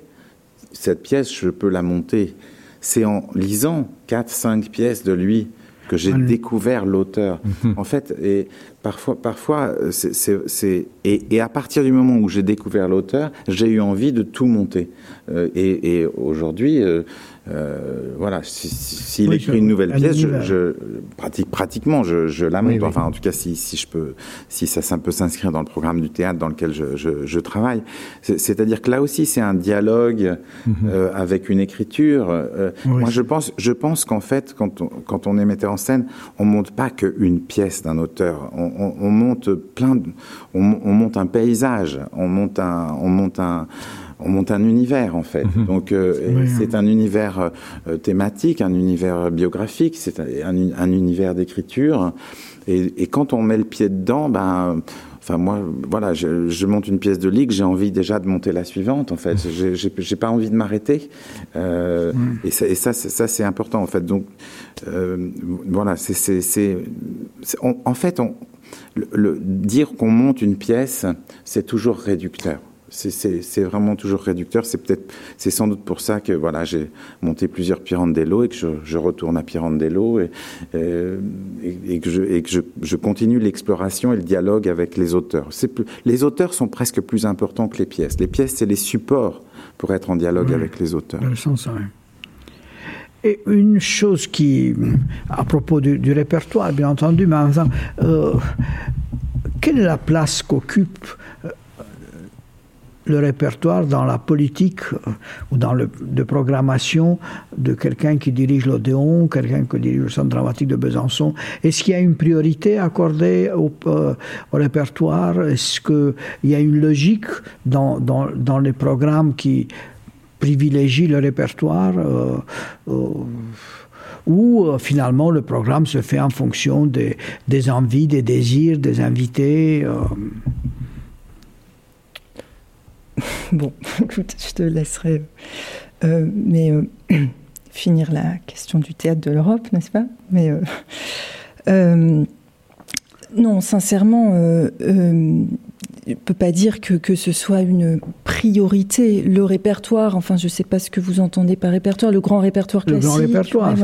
Speaker 5: cette pièce, je peux la monter. C'est en lisant quatre, cinq pièces de lui que j'ai mmh. découvert l'auteur. Mmh. En fait, et parfois, parfois, c'est et, et à partir du moment où j'ai découvert l'auteur, j'ai eu envie de tout monter. Euh, et, et aujourd'hui, euh, euh, voilà, s'il si, si oui, écrit je, une nouvelle pièce, je, je, pratique pratiquement, je, je la monte. Oui, oui. Enfin, en tout cas, si, si je peux, si ça, ça peut s'inscrire dans le programme du théâtre dans lequel je, je, je travaille. C'est-à-dire que là aussi, c'est un dialogue mm -hmm. euh, avec une écriture. Euh. Moi, je pense, je pense qu'en fait, quand on, quand on est metteur en scène, on monte pas qu'une pièce d'un auteur. On, on, on, monte plein, de, on, on monte un paysage, on monte un, on monte un on monte un univers en fait. Mmh. Donc euh, c'est un univers euh, thématique, un univers biographique, c'est un, un, un, univers d'écriture et, quand on met le pied dedans, ben Enfin, moi, voilà, je, monte une pièce de ligue, j'ai envie déjà de monter la suivante, en fait. J'ai pas envie de m'arrêter. Euh. Et ça, et ça, ça c'est important, en fait. Donc, euh, voilà, c'est. En fait, on, le, dire qu'on monte une pièce, c'est toujours réducteur c'est vraiment toujours réducteur. C'est peut-être, c'est sans doute pour ça que voilà, j'ai monté plusieurs Pirandello et que je, retourne à Pirandello et, et, que, je, et que je, continue l'exploration et le dialogue avec les auteurs. Plus, les auteurs sont presque plus importants que les pièces. Les pièces, c'est les supports pour être en dialogue avec les auteurs.
Speaker 4: le sens, Et une chose qui, à propos du, répertoire, bien entendu, mais euh, quelle est la place qu'occupe le répertoire dans la politique euh, ou dans le de programmation de quelqu'un qui dirige l'Odéon, quelqu'un qui dirige le centre dramatique de Besançon. Est-ce qu'il y a une priorité accordée au, euh, répertoire? Est-ce qu'il y a une logique dans, dans, les programmes qui privilégient le répertoire euh, ou finalement le programme se fait en fonction des, des envies, des désirs des invités
Speaker 6: bon, écoute, je te laisserai euh, mais, euh, finir la question du théâtre de l'Europe, n'est-ce pas? Mais euh, non, sincèrement, je ne peux pas dire que, que, ce soit une priorité. Le répertoire, enfin, je ne sais pas ce que vous entendez par répertoire, le grand répertoire classique.
Speaker 4: Le grand répertoire,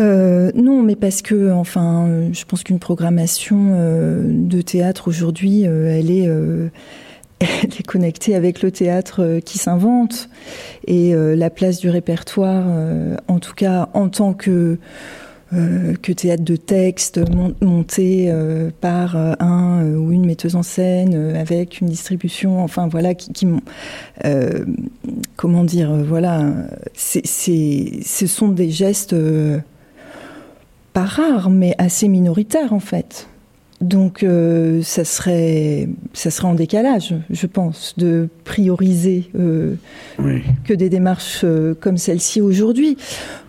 Speaker 6: non, mais parce que, enfin, je pense qu'une programmation de théâtre aujourd'hui, elle est elle est connectée avec le théâtre euh, qui s'invente et euh, la place du répertoire, euh, en tout cas en tant que théâtre de texte monté par un ou une metteuse en scène avec une distribution, enfin voilà, qui, qui comment dire, voilà, c'est, ce sont des gestes pas rares mais assez minoritaires en fait. Donc, euh, ça serait, ça serait en décalage, je pense, de prioriser euh, que des démarches euh, comme celle-ci aujourd'hui.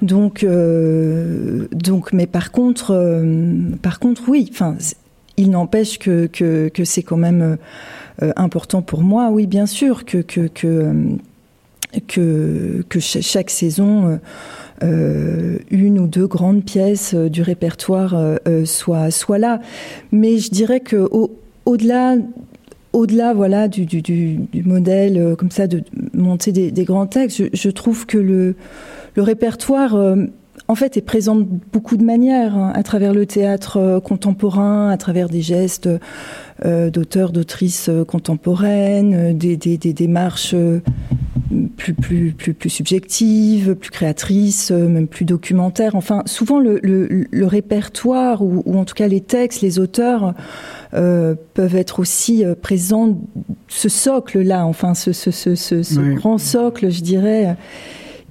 Speaker 6: Donc, donc, mais par contre, par contre, oui. Enfin, il n'empêche que, que, que c'est quand même important pour moi, oui, bien sûr, que que que, que, que chaque saison une ou deux grandes pièces euh, du répertoire euh, soient, soit là. Mais je dirais que au, au-delà au-delà voilà du, du, du, modèle comme ça de monter des, grands textes, je, trouve que le, le répertoire en fait est présent de beaucoup de manières hein, à travers le théâtre contemporain, à travers des gestes euh, d'auteurs, d'autrices contemporaines, des, des démarches plus, plus, plus, plus subjective, plus créatrice, euh, même plus documentaire. Enfin, souvent le, le, le répertoire ou, ou, en tout cas les textes, les auteurs euh, peuvent être aussi euh, présents. Ce socle-là, enfin, ce, ce, ce, ce grand socle, je dirais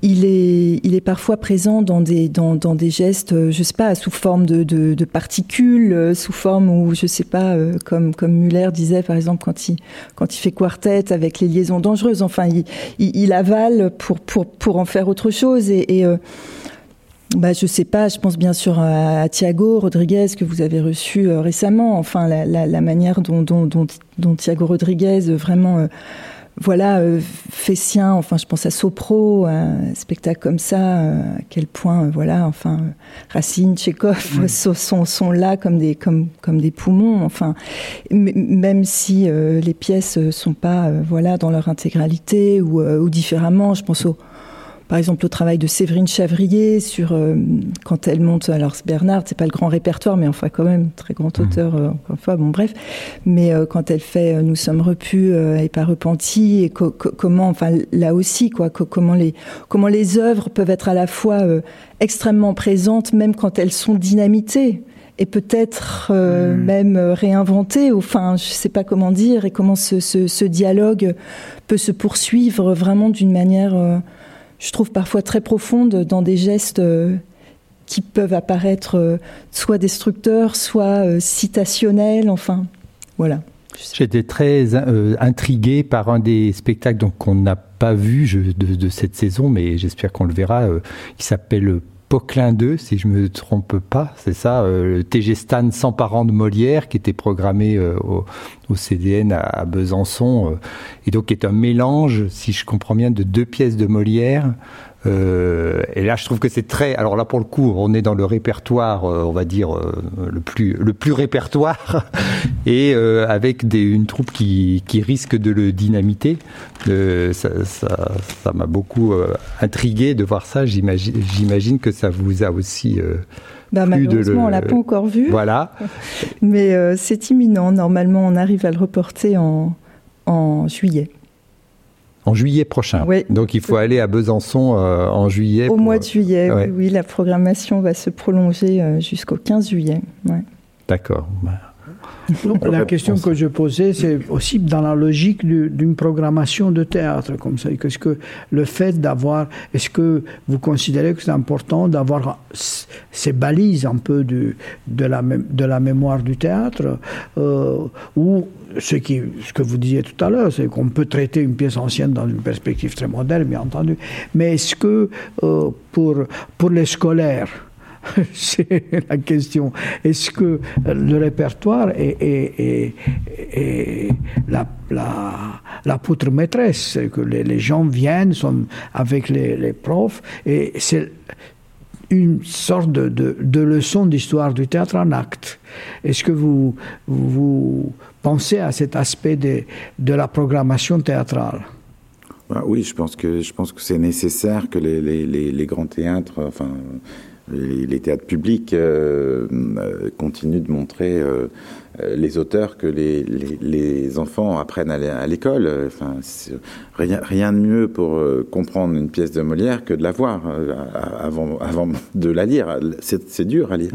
Speaker 6: il est, il est parfois présent dans des, dans, dans des gestes, euh, je sais pas, sous forme de, de, particules, euh, sous forme où, je sais pas, euh, comme, comme Muller disait par exemple quand il, quand il fait quartet avec les liaisons dangereuses. Enfin, il, il, avale pour, pour, pour en faire autre chose et, et bah, je sais pas, je pense bien sûr à, Thiago Rodriguez que vous avez reçu récemment. Enfin, la, la, manière dont, dont, Thiago Rodriguez vraiment voilà, euh, fait sien, enfin je pense à Sopro, un spectacle comme ça, euh, à quel point, euh, voilà, enfin, Racine, Tchekhov sont, sont, là comme des, comme, comme des poumons, enfin, même si les pièces sont pas, voilà, dans leur intégralité ou, ou différemment, je pense au par exemple au travail de Séverine Chavrier sur euh, quand elle monte alors Bernard c'est pas le grand répertoire mais enfin quand même très grand mhm. auteur euh, encore une fois bon bref mais euh, quand elle fait nous sommes repus et pas repentis et co co comment enfin là aussi quoi co comment les comment les œuvres peuvent être à la fois extrêmement présentes même quand elles sont dynamitées et peut-être euh, mmh. même réinventées, enfin, je sais pas comment dire, et comment ce, ce, ce dialogue peut se poursuivre vraiment d'une manière euh, je trouve parfois très profonde dans des gestes euh, qui peuvent apparaître euh, soit destructeurs, soit euh, citationnels, enfin, voilà.
Speaker 3: J'étais très intrigué par un des spectacles qu'on n'a pas vu de, de, cette saison, mais j'espère qu'on le verra, qui s'appelle Poquelin 2, si je me trompe pas, c'est ça, euh, le TG Stan sans parents de Molière, qui était programmé euh, au, CDN à, Besançon, euh, et donc qui est un mélange, si je comprends bien, de deux pièces de Molière, euh, et là, je trouve que c'est très. Alors là, pour le coup, on est dans le répertoire, euh, on va dire euh, le plus le plus répertoire, et avec des, une troupe qui, qui risque de le dynamiter. ça ça m'a beaucoup intrigué de voir ça. J'imagine que ça vous a aussi.
Speaker 6: Bah, malheureusement, le... on l'a pas encore vu.
Speaker 3: Voilà.
Speaker 6: Mais c'est imminent. Normalement, on arrive à le reporter en, en juillet.
Speaker 3: En juillet prochain.
Speaker 6: Oui.
Speaker 3: Donc il faut aller à Besançon euh, en juillet.
Speaker 6: Au mois de juillet, oui, La programmation va se prolonger euh, jusqu'au 15 juillet.
Speaker 3: D'accord.
Speaker 4: la question que je posais, c'est aussi dans la logique d'une programmation de théâtre comme ça. Est-ce que le fait d'avoir, est-ce que vous considérez que c'est important d'avoir ces balises un peu de, de, la, de la mémoire du théâtre, euh, ou ce, qui, ce que vous disiez tout à l'heure, c'est qu'on peut traiter une pièce ancienne dans une perspective très moderne, bien entendu. Mais est-ce que euh, pour, pour les scolaires, c'est la question. Est-ce que le répertoire est, la, la, poutre maîtresse Que les, gens viennent, sont avec les, profs, et c'est une sorte de, de, leçon d'histoire du théâtre en acte. Est-ce que vous, vous pensez à cet aspect de, de la programmation théâtrale.
Speaker 5: Bah oui, je pense que que c'est nécessaire que les, les, les, grands théâtres, enfin les, théâtres publics euh, euh, continuent de montrer euh, les auteurs que les, les, enfants apprennent à l'école. Enfin, rien, rien de mieux pour comprendre une pièce de Molière que de la voir avant, avant de la lire. C'est dur à lire.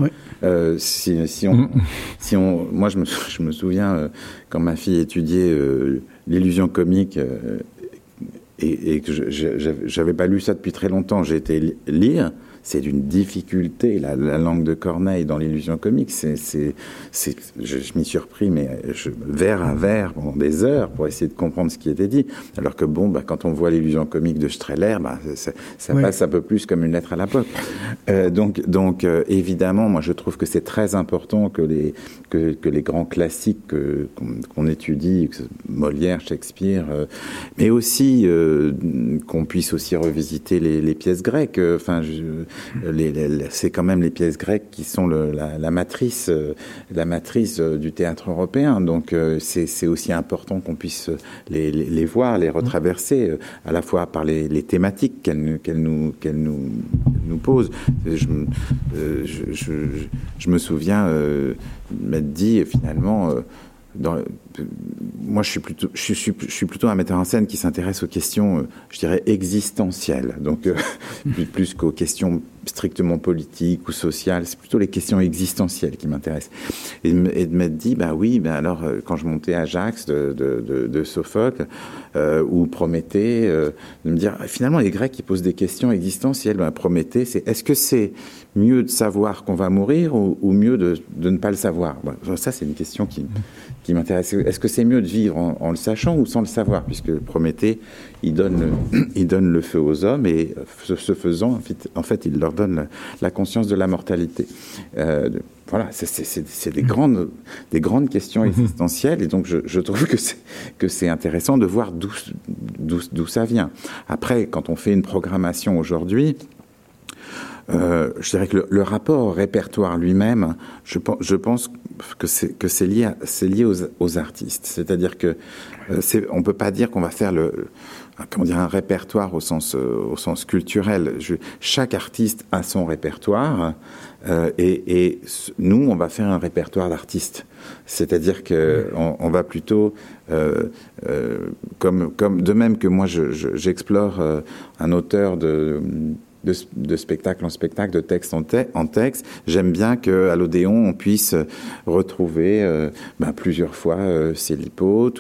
Speaker 5: si, si, on, si on, moi, je me, je me souviens quand ma fille étudiait l'illusion comique et, et, que j'avais pas lu ça depuis très longtemps. J'ai été lire c'est d'une difficulté. La, langue de Corneille dans l'illusion comique, c'est, c'est, je, m'y suis surpris, mais je, vers à vers pendant des heures pour essayer de comprendre ce qui était dit. Alors que bon, bah, quand on voit l'illusion comique de Streller, bah, ça, passe un peu plus comme une lettre à la poste. Euh, donc, donc euh, évidemment, moi je trouve que c'est très important que les, que, que les grands classiques qu'on, étudie, Molière, Shakespeare, euh, mais aussi qu'on puisse aussi revisiter les, les pièces grecques. Enfin, je, c'est quand même les pièces grecques qui sont la, matrice, la matrice euh, du théâtre européen. Donc euh, c'est aussi important qu'on puisse les, voir, les retraverser, euh, à la fois par les, thématiques qu'elles nous, qu'elle nous, nous posent. Je, je, me souviens m'être dit finalement moi, je suis plutôt, un metteur en scène qui s'intéresse aux questions, euh, je dirais, existentielles. Donc, euh, plus qu'aux questions strictement politiques ou sociales, c'est plutôt les questions existentielles qui m'intéressent. Et, de m'être dit, bah oui, ben alors, euh, quand je montais Ajax de, de, Sophocle ou Prométhée, de me dire, finalement, les Grecs qui posent des questions existentielles. Ben, Prométhée, c'est est-ce que c'est mieux de savoir qu'on va mourir ou, mieux de, de, ne pas le savoir? Ça, c'est une question qui, qui m'intéresse. Est-ce que c'est mieux de vivre en, le sachant ou sans le savoir? Puisque Prométhée, il donne, le, il donne le feu aux hommes et ce, faisant, en fait, il leur donne la, conscience de la mortalité. Euh, voilà, c'est des grandes, des grandes questions mhm. existentielles et donc je, je trouve que c'est intéressant de voir d'où ça vient. Après, quand on fait une programmation aujourd'hui, euh, je dirais que le, rapport au répertoire lui-même, je, je, pense que c'est lié, lié aux, aux artistes. C'est-à-dire que euh, on peut pas dire qu'on va faire le, comment dire, un répertoire au sens, euh, au sens culturel. Je, chaque artiste a son répertoire euh, et, et, nous, on va faire un répertoire d'artistes. C'est-à-dire que on, on, va plutôt, euh, comme, comme de même que moi, j'explore un auteur de de, spectacle en spectacle, de texte en, en texte. J'aime bien qu'à l'Odéon, on puisse retrouver euh, ben, plusieurs fois euh, Céline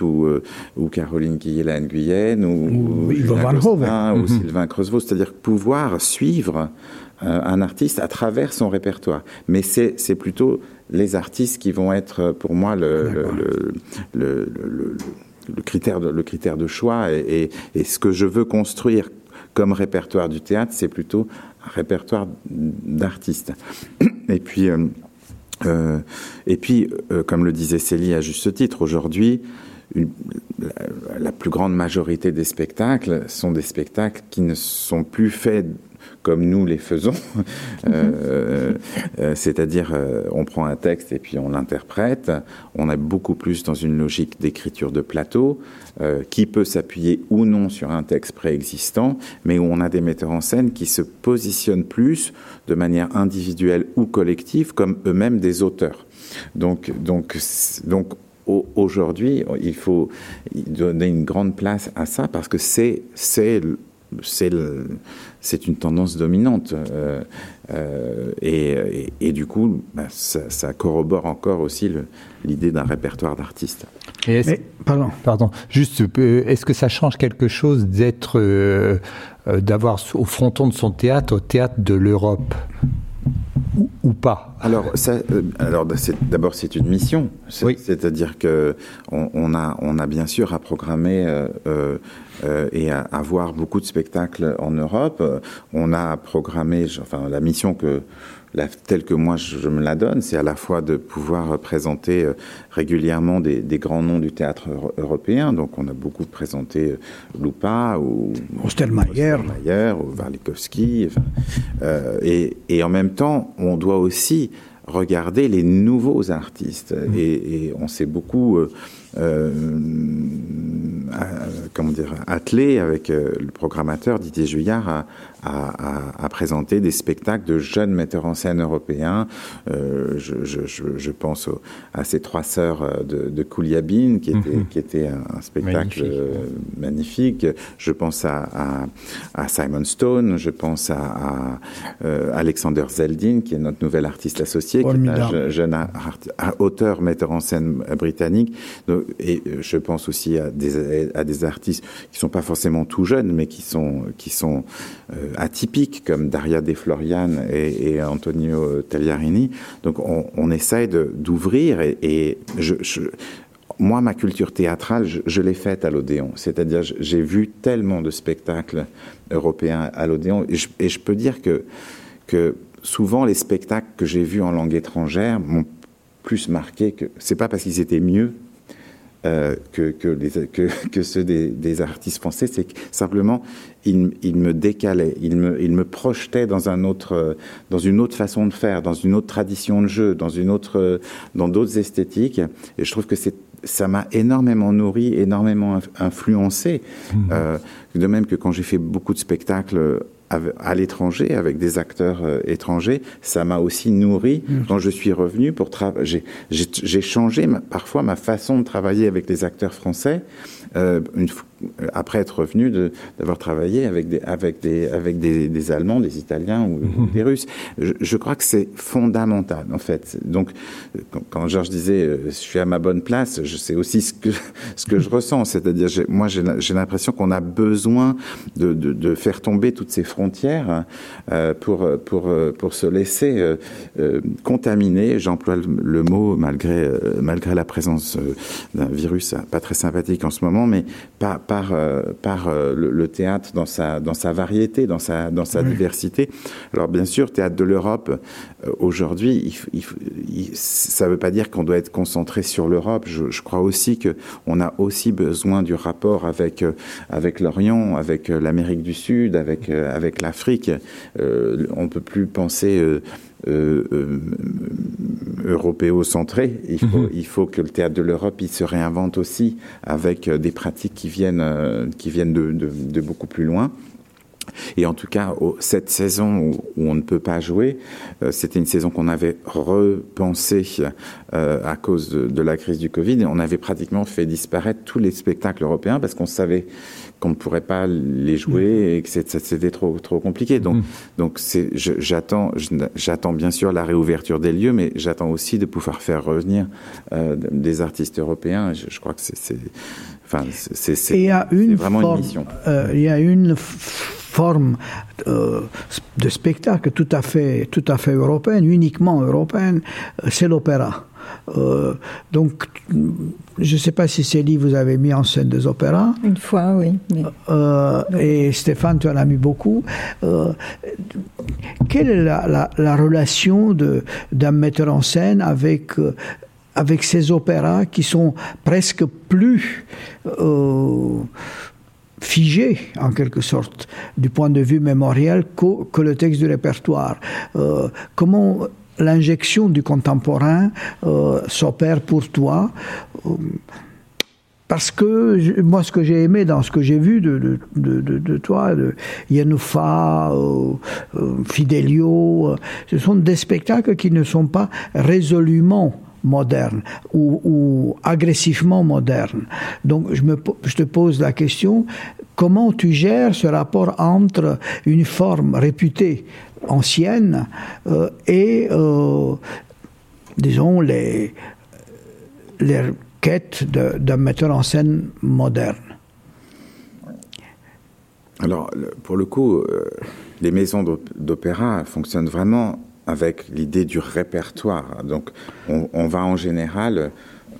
Speaker 5: ou, euh, ou Caroline Guillet Guyenne ou, ou, Sylvain, ou mhm. Sylvain Creusevaux. C'est-à-dire pouvoir suivre un artiste à travers son répertoire. Mais c'est plutôt les artistes qui vont être pour moi le, le, le, le critère, de, le critère de choix et, et, et, ce que je veux construire répertoire du théâtre, c'est plutôt un répertoire d'artistes. Et puis, et puis comme le disait Célie à juste titre, aujourd'hui, la, plus grande majorité des spectacles sont des spectacles qui ne sont plus faits comme nous les faisons, euh, euh, c'est-à-dire euh, on prend un texte et puis on l'interprète. On est beaucoup plus dans une logique d'écriture de plateau qui peut s'appuyer ou non sur un texte préexistant, mais où on a des metteurs en scène qui se positionnent plus de manière individuelle ou collective comme eux-mêmes des auteurs. Donc, donc, donc aujourd'hui, il faut donner une grande place à ça parce que c'est c'est c'est une tendance dominante. Euh, euh, et, du coup, bah, ça, corrobore encore aussi l'idée d'un répertoire d'artistes.
Speaker 3: Pardon. Pardon. Juste, euh, est-ce que ça change quelque chose d'être, d'avoir au fronton de son théâtre au théâtre de l'Europe? Ou, pas
Speaker 5: Alors, alors d'abord, c'est une mission. C'est-à-dire que on, a, on a bien sûr à programmer euh, et à, voir beaucoup de spectacles en Europe. On a programmé, enfin la mission que la, telle que moi je, me la donne, c'est à la fois de pouvoir présenter euh, régulièrement des, grands noms du théâtre européen. Donc on a beaucoup présenté euh, Lupa ou
Speaker 4: Ostelmayer,
Speaker 5: ou Warlikowski. et, et, en même temps, on doit aussi regarder les nouveaux artistes. Mmh. Et, et, on s'est beaucoup euh, comment dire, attelé avec euh, le programmateur Didier Juillard à, à, à, présenter des spectacles de jeunes metteurs en scène européens. Euh, je, je, je, pense à ces trois sœurs de, de Kouliabine, qui était, mhm. qui était un, spectacle magnifique. Je pense à, à, Simon Stone, je pense à, Alexander Zeldin, qui est notre nouvel artiste associé, qui est un jeune auteur, metteur en scène britannique. Donc, et euh, je pense aussi à des, à des artistes qui sont pas forcément tout jeunes, mais qui sont, qui sont euh, atypiques, comme Daria De Florian et, Antonio Tagliarini. Donc on, essaye d'ouvrir et, moi, ma culture théâtrale, je, l'ai faite à l'Odéon. C'est-à-dire, j'ai vu tellement de spectacles européens à l'Odéon. Et, je, peux dire que, souvent, les spectacles que j'ai vus en langue étrangère m'ont plus marqué que. C'est pas parce qu'ils étaient mieux, euh, que, ceux des, des artistes français, c'est simplement ils, me décalaient, ils me, ils me projetaient dans un autre, dans une autre façon de faire, dans une autre tradition de jeu, dans une autre, dans d'autres esthétiques. Et je trouve que c'est ça m'a énormément nourri, énormément influencé. Mmh. Euh, de même que quand j'ai fait beaucoup de spectacles à l'étranger avec des acteurs euh, étrangers, ça m'a aussi nourri mmh. quand je suis revenu pour travailler. J'ai changé parfois ma façon de travailler avec les acteurs français euh, une, après être revenu d'avoir travaillé avec des, avec des, avec des, des Allemands, des Italiens ou, mhm. des Russes. Je, je crois que c'est fondamental, en fait. Donc, quand, quand Georges disait euh, je suis à ma bonne place, je sais aussi ce que, ce que je ressens. C'est-à-dire, moi, j'ai l'impression qu'on a besoin de, de, de, faire tomber toutes ces frontières euh, pour, pour, euh, pour se laisser euh, euh contaminer. J'emploie le, mot malgré, malgré la présence d'un virus pas très sympathique en ce moment, mais pas par, euh, par euh, le, théâtre dans sa, dans sa variété, dans sa, dans sa diversité. Alors bien sûr, Théâtre de l'Europe, euh, aujourd'hui, ça ne veut pas dire qu'on doit être concentré sur l'Europe. Je, je, crois aussi qu'on a aussi besoin du rapport avec, avec l'Orient, avec l'Amérique du Sud, avec, avec l'Afrique. on ne peut plus penser euh, euh, européocentré. Il faut, mhm. il faut que le théâtre de l'Europe il se réinvente aussi avec euh, des pratiques qui viennent, euh, qui viennent de, de, de beaucoup plus loin. Et en tout cas, cette saison où, on ne peut pas jouer, c'était une saison qu'on avait repensée euh, à cause de, de, la crise du Covid. On avait pratiquement fait disparaître tous les spectacles européens parce qu'on savait qu'on ne pourrait pas les jouer mm. et que c'était trop trop compliqué. Donc mm. donc c'est j'attends j'attends bien sûr la réouverture des lieux, mais j'attends aussi de pouvoir faire revenir euh, des artistes européens. Je, je crois que c'est enfin c'est vraiment
Speaker 4: forme,
Speaker 5: une mission.
Speaker 4: Euh, il y a une forme euh, de spectacle tout à fait tout à fait européenne, uniquement européenne, c'est l'opéra. Euh, donc, je ne sais pas si Célie, vous avez mis en scène des opéras.
Speaker 6: Une fois, oui.
Speaker 4: Euh, et Stéphane, tu en as mis beaucoup. Euh, quelle est la, la relation d'un metteur en scène avec avec ces opéras qui sont presque plus figés, en quelque sorte, du point de vue mémoriel, que, le texte du répertoire? Euh, comment l'injection du contemporain euh, s'opère pour toi parce que moi, ce que j'ai aimé dans ce que j'ai vu de, de, de, de, toi, de Yanoufa, Fidelio, ce sont des spectacles qui ne sont pas résolument moderne ou, agressivement moderne. Donc je, me, je te pose la question, comment tu gères ce rapport entre une forme réputée ancienne euh, et, euh, disons, les, les quêtes d'un metteur en scène moderne
Speaker 5: alors, pour le coup, euh, les maisons d'opéra fonctionnent vraiment avec l'idée du répertoire. Donc, on, va en général,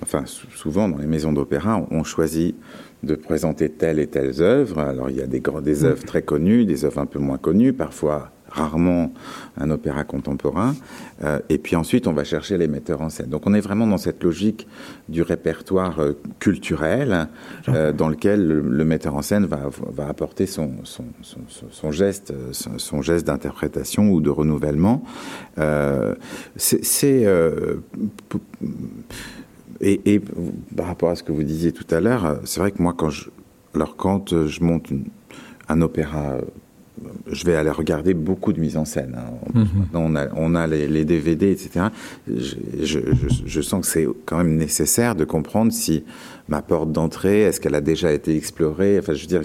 Speaker 5: enfin, souvent dans les maisons d'opéra, on, choisit de présenter telle et telle œuvre. Alors, il y a des, des œuvres très connues, des œuvres un peu moins connues, parfois rarement un opéra contemporain. Euh, et puis ensuite, on va chercher les metteurs en scène. Donc on est vraiment dans cette logique du répertoire euh, culturel euh, dans lequel le, metteur en scène va, va apporter son, son, son, son geste, son, geste d'interprétation ou de renouvellement. C'est et, et, par rapport à ce que vous disiez tout à l'heure, c'est vrai que moi, quand je, alors quand je monte un opéra je vais aller regarder beaucoup de mise en scène. Hein. Mhm. On a, on a les, DVD, etc. Je, sens que c'est quand même nécessaire de comprendre si ma porte d'entrée, est-ce qu'elle a déjà été explorée? Enfin, je veux dire,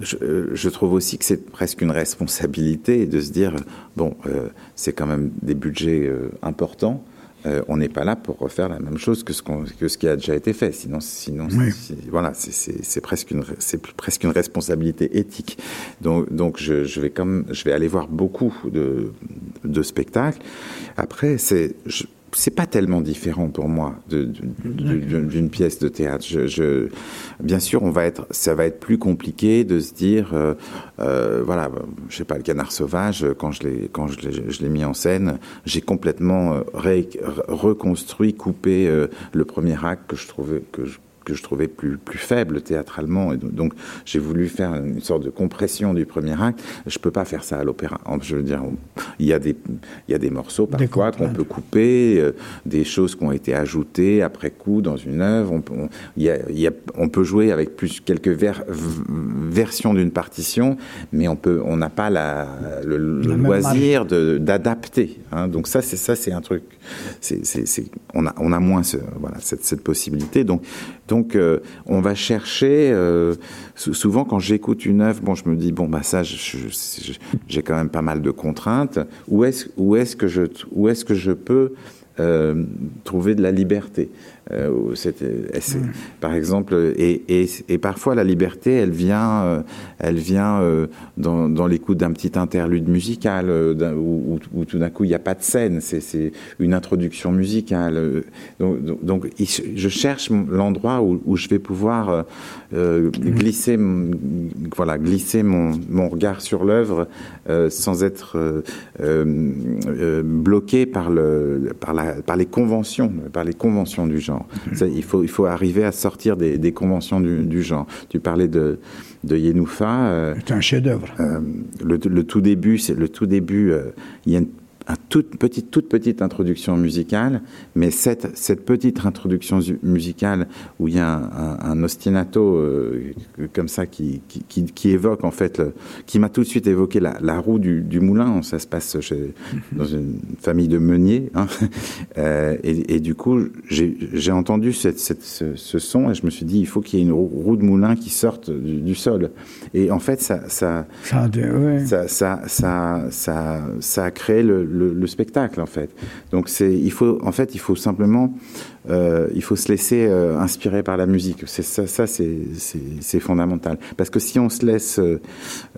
Speaker 5: je, trouve aussi que c'est presque une responsabilité de se dire, bon, euh, c'est quand même des budgets euh, importants. Euh, on n'est pas là pour refaire la même chose que ce, que ce qui a déjà été fait. Sinon, sinon voilà, c'est presque, une, presque une responsabilité éthique. Donc, donc je, je, vais comme, je vais aller voir beaucoup de, de spectacles. Après, c'est c'est pas tellement différent pour moi d'une pièce de théâtre. Je, bien sûr, on va être, ça va être plus compliqué de se dire, euh, euh, voilà, je sais pas, le Canard sauvage, quand je l'ai quand je l'ai mis en scène, j'ai complètement euh, reconstruit, coupé le premier acte que je trouvais que je, que je trouvais plus, plus faible théâtralement. Et donc, j'ai voulu faire une sorte de compression du premier acte. Je peux pas faire ça à l'opéra. Je veux dire, il y a des, il y a des morceaux parfois qu'on peut couper, euh, des choses qui ont été ajoutées après coup dans une œuvre. On, on, y a, y a, on peut jouer avec plus quelques versions d'une partition, mais on peut, on n'a pas la, le, loisir d'adapter. Hein. Donc ça, c'est ça, c'est un truc. On a, on a moins ce, voilà, cette, cette possibilité. Donc, donc, euh, on va chercher. Euh, souvent, quand j'écoute une œuvre, bon, je me dis bon, bah ça, j'ai quand même pas mal de contraintes. Où est-ce, où est-ce que je, où est-ce que je peux euh, trouver de la liberté? Euh, mm. Par exemple, et, et, et, parfois la liberté, elle vient, euh, elle vient euh, dans, dans l'écoute d'un petit interlude musical, où, où, tout d'un coup il n'y a pas de scène, c'est une introduction musicale. Donc, donc, je cherche l'endroit où, où, je vais pouvoir mm. glisser, voilà, glisser mon, mon regard sur l'œuvre sans être bloqué par, le, par, la, par les conventions, par les conventions du genre il, faut, il faut arriver à sortir des, conventions du, genre. Tu parlais de, de Yenoufa.
Speaker 4: Euh, c'est un chef-d'œuvre.
Speaker 5: Euh, le, tout début, c'est le tout début. Euh, il y a une toute petite, toute petite introduction musicale, mais cette, cette petite introduction musicale où il y a un, un, ostinato euh, comme ça qui, qui, qui, évoque en fait, qui m'a tout de suite évoqué la, la roue du, du, moulin. Ça se passe chez, dans une famille de meuniers, hein. euh, et, et, du coup j'ai entendu cette, cette, ce, ce, son et je me suis dit il faut qu'il y ait une roue de moulin qui sorte du, du sol. Et en fait ça ça ça, ça, ça, ça, ça, ça a créé le le, spectacle en fait. Donc c'est, il faut, en fait, il faut simplement, euh, il faut se laisser euh, inspirer par la musique. C'est ça, ça c'est fondamental. Parce que si on se laisse,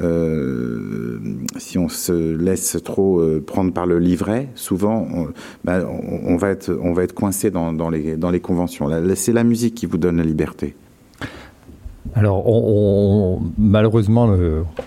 Speaker 5: euh, si on se laisse trop prendre par le livret, souvent, on, bah, on, va être, on va être coincé dans, dans les, dans les conventions. C'est la musique qui vous donne la liberté.
Speaker 3: Alors, on, malheureusement,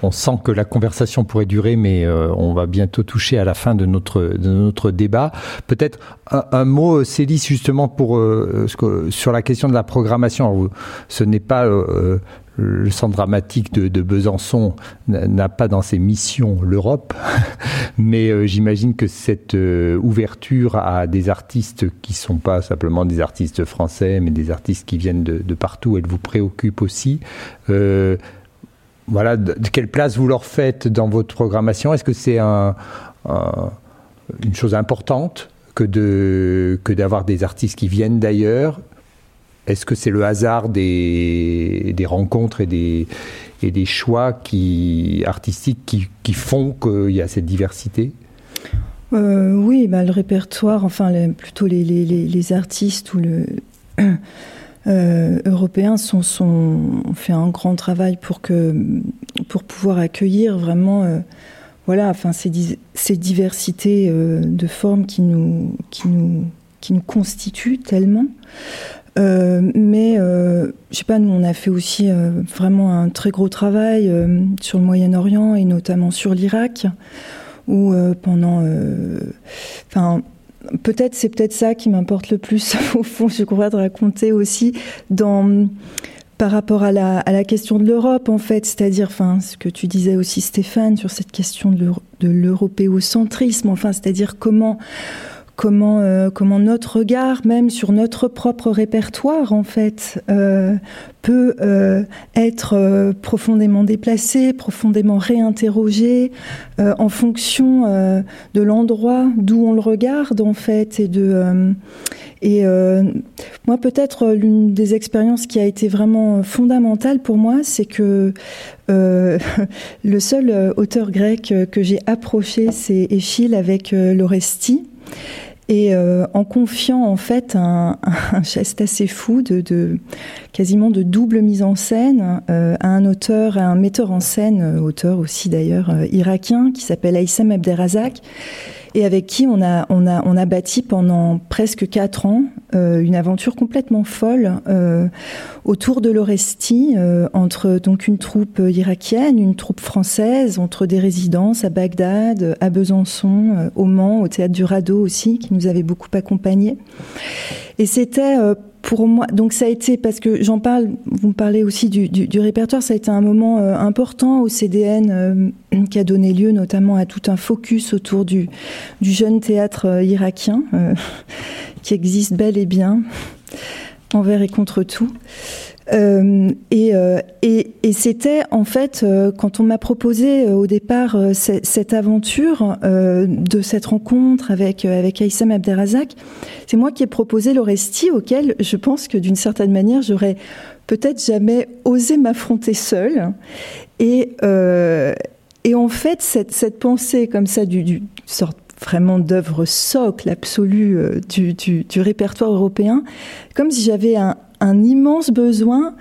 Speaker 3: on sent que la conversation pourrait durer, mais euh, on va bientôt toucher à la fin de notre, de notre débat. Peut-être un, mot, Célis, justement, pour, euh, sur la question de la programmation. ce n'est pas euh, le centre dramatique de, Besançon n'a pas dans ses missions l'Europe, mais euh, j'imagine que cette euh, ouverture à des artistes qui sont pas simplement des artistes français, mais des artistes qui viennent de, partout, elle vous préoccupe aussi. Euh, voilà, quelle place vous leur faites dans votre programmation? Est-ce que c'est un, une chose importante que d'avoir des artistes qui viennent d'ailleurs? Est-ce que c'est le hasard des, des rencontres et des, et des choix qui, artistiques qui, font qu'il y a cette diversité?
Speaker 6: Euh, Oui, bah, le répertoire, enfin plutôt les, les, les, artistes ou le, euh, européens sont, sont, ont fait un grand travail pour, que, pour pouvoir accueillir vraiment euh, voilà, enfin, ces, ces diversités de formes qui nous, qui, nous, qui nous constituent tellement. Euh, mais euh, je sais pas, nous on a fait aussi euh, vraiment un très gros travail sur le Moyen-Orient et notamment sur l'Irak, où pendant, enfin peut-être c'est peut-être ça qui m'importe le plus au fond, je crois, de raconter aussi dans par rapport à la, à la question de l'Europe, en fait, c'est-à-dire, enfin, ce que tu disais aussi, Stéphane, sur cette question de l'européocentrisme, enfin, c'est-à-dire comment comment, euh, comment notre regard même sur notre propre répertoire en fait euh, peut euh, être profondément déplacé, profondément réinterrogé en fonction de l'endroit d'où on le regarde en fait et de et moi peut-être l'une des expériences qui a été vraiment fondamentale pour moi c'est que le seul auteur grec que j'ai approché c'est Échille avec l'Orestie et euh, en confiant en fait un, geste assez fou de, quasiment de double mise en scène euh, à un auteur, à un metteur en scène, euh, auteur aussi d'ailleurs irakien, qui s'appelle Aïssam Abderrazak, et avec qui on a, on a, on a bâti pendant presque quatre ans euh, une aventure complètement folle euh, autour de l'Orestie, euh, entre donc une troupe irakienne, une troupe française, entre des résidences à Bagdad, à Besançon, au Mans, au théâtre du Radeau aussi, qui nous avait beaucoup accompagnés. Et c'était pour moi, donc ça a été parce que j'en parle, vous me parlez aussi du, du, du, répertoire, ça a été un moment euh, important au CDN euh, qui a donné lieu notamment à tout un focus autour du, du jeune théâtre euh, irakien qui existe bel et bien envers et contre tout. Euh, et, euh, et, et c'était en fait euh, quand on m'a proposé au départ cette aventure de cette rencontre avec avec Aïssam Abderrazak, c'est moi qui ai proposé l'Orestie auquel je pense que d'une certaine manière j'aurais peut-être jamais osé m'affronter seule. Et et en fait cette cette pensée comme ça du, du sorte vraiment d'œuvre socle absolue du, du, du, répertoire européen, comme si j'avais un, immense besoin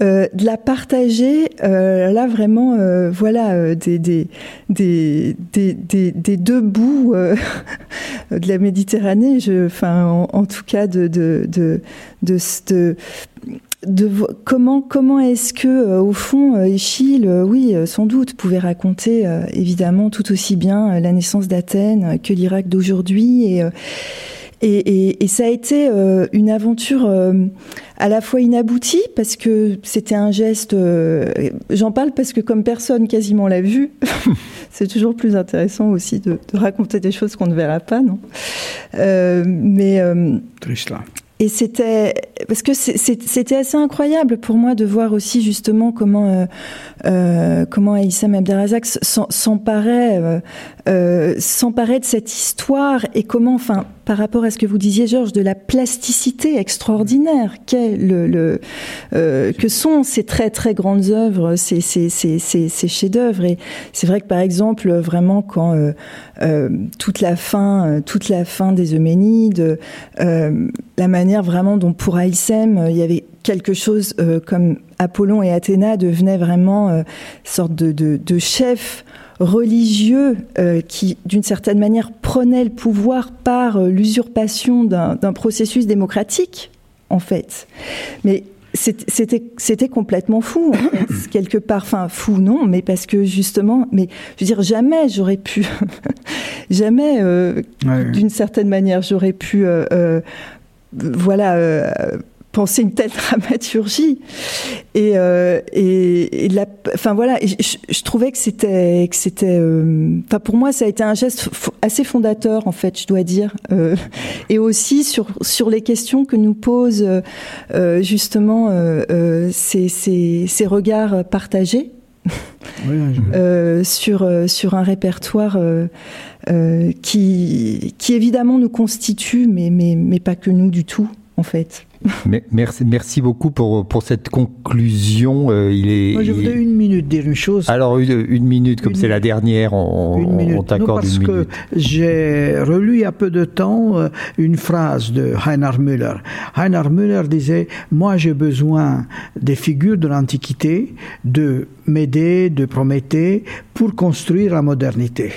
Speaker 6: euh, de la partager. Euh, là, vraiment, euh, voilà, des, des, des, des, des deux bouts de la Méditerranée, enfin, en, tout cas, de, de, de, de comment comment est-ce que au fond Échille oui sans doute pouvait raconter évidemment tout aussi bien la naissance d'Athènes que l'Irak d'aujourd'hui et ça a été euh, une aventure euh, à la fois inaboutie parce que c'était un geste. Euh, j'en parle parce que comme personne quasiment l'a vu, c'est toujours plus intéressant aussi de, raconter des choses qu'on ne verra pas, non? Mais
Speaker 4: là.
Speaker 6: Et c'était parce que c'était assez incroyable pour moi de voir aussi justement comment euh, euh, comment Aïssam Abderrazak s'emparait euh, s'emparait de cette histoire et comment enfin par rapport à ce que vous disiez, Georges, de la plasticité extraordinaire qu'est le, euh, que sont ces très très grandes œuvres, ces, ces, chefs-d'œuvre. Et c'est vrai que par exemple, vraiment quand euh, euh, toute la fin, toute la fin des Euménides, la manière vraiment dont pour Aïssem, il y avait quelque chose comme Apollon et Athéna devenaient vraiment sorte de, de, de chefs religieux euh, qui, d'une certaine manière, prenaient le pouvoir par euh, l'usurpation d'un processus démocratique, en fait. Mais c'était complètement fou en fait, quelque part enfin fou non mais parce que justement mais je veux dire jamais j'aurais pu jamais euh, d'une certaine manière j'aurais pu voilà penser une telle dramaturgie. Et, euh, et, la, enfin voilà, je, trouvais que c'était, que c'était, euh, enfin pour moi ça a été un geste assez fondateur en fait, je dois dire, euh, et aussi sur sur les questions que nous posent euh, justement ces, ces, ces regards partagés. Oui, sur sur un répertoire qui qui évidemment nous constitue mais mais mais pas que nous du tout en fait.
Speaker 3: Merci, merci beaucoup pour, pour cette conclusion.
Speaker 4: Euh, il est, Moi, je voudrais une minute dire une chose.
Speaker 3: Alors, une, une minute, comme c'est la dernière, on, une minute. on t'accorde une minute.
Speaker 4: Parce que j'ai relu il y a peu de temps euh, une phrase de Heinrich Müller. Heinrich Müller disait Moi, j'ai besoin des figures de l'Antiquité, de Médée, de Prométhée, pour construire la modernité.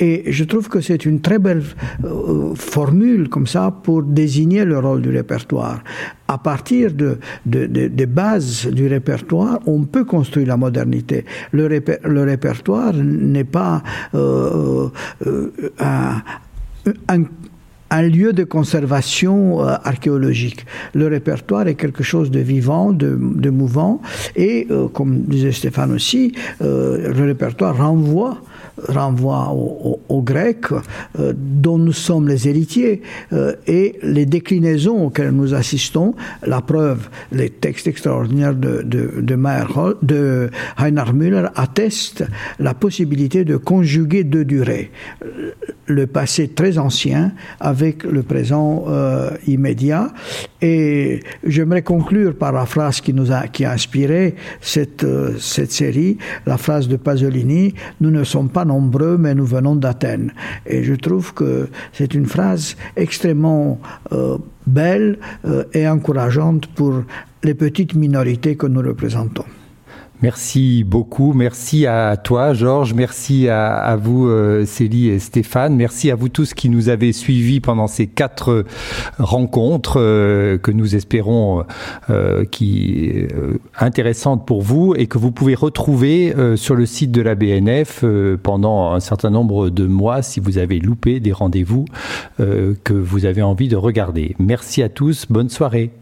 Speaker 4: Et je trouve que c'est une très belle euh, formule comme ça pour désigner le rôle du répertoire. À partir de, de, de, des bases du répertoire, on peut construire la modernité. Le, répertoire n'est pas euh, euh, un, lieu de conservation euh, archéologique. Le répertoire est quelque chose de vivant, de, mouvant, et comme disait Stéphane aussi, le répertoire renvoie renvoie aux, Grecs, euh, dont nous sommes les héritiers, euh, et les déclinaisons auxquelles nous assistons, la preuve, les textes extraordinaires de, de, de, de Heinrich Müller attestent la possibilité de conjuguer deux durées, le passé très ancien avec le présent euh, immédiat. Et j'aimerais conclure par la phrase qui nous a, qui a inspiré cette, cette série, la phrase de Pasolini, nous ne sommes pas nombreux, mais nous venons d'Athènes. Et je trouve que c'est une phrase extrêmement euh, belle euh, et encourageante pour les petites minorités que nous représentons.
Speaker 3: Merci beaucoup. Merci à toi, Georges. Merci à, vous, euh, Célie et Stéphane. Merci à vous tous qui nous avez suivis pendant ces quatre rencontres euh, que nous espérons euh, euh, intéressantes pour vous et que vous pouvez retrouver sur le site de la BNF pendant un certain nombre de mois si vous avez loupé des rendez-vous que vous avez envie de regarder. Merci à tous. Bonne soirée.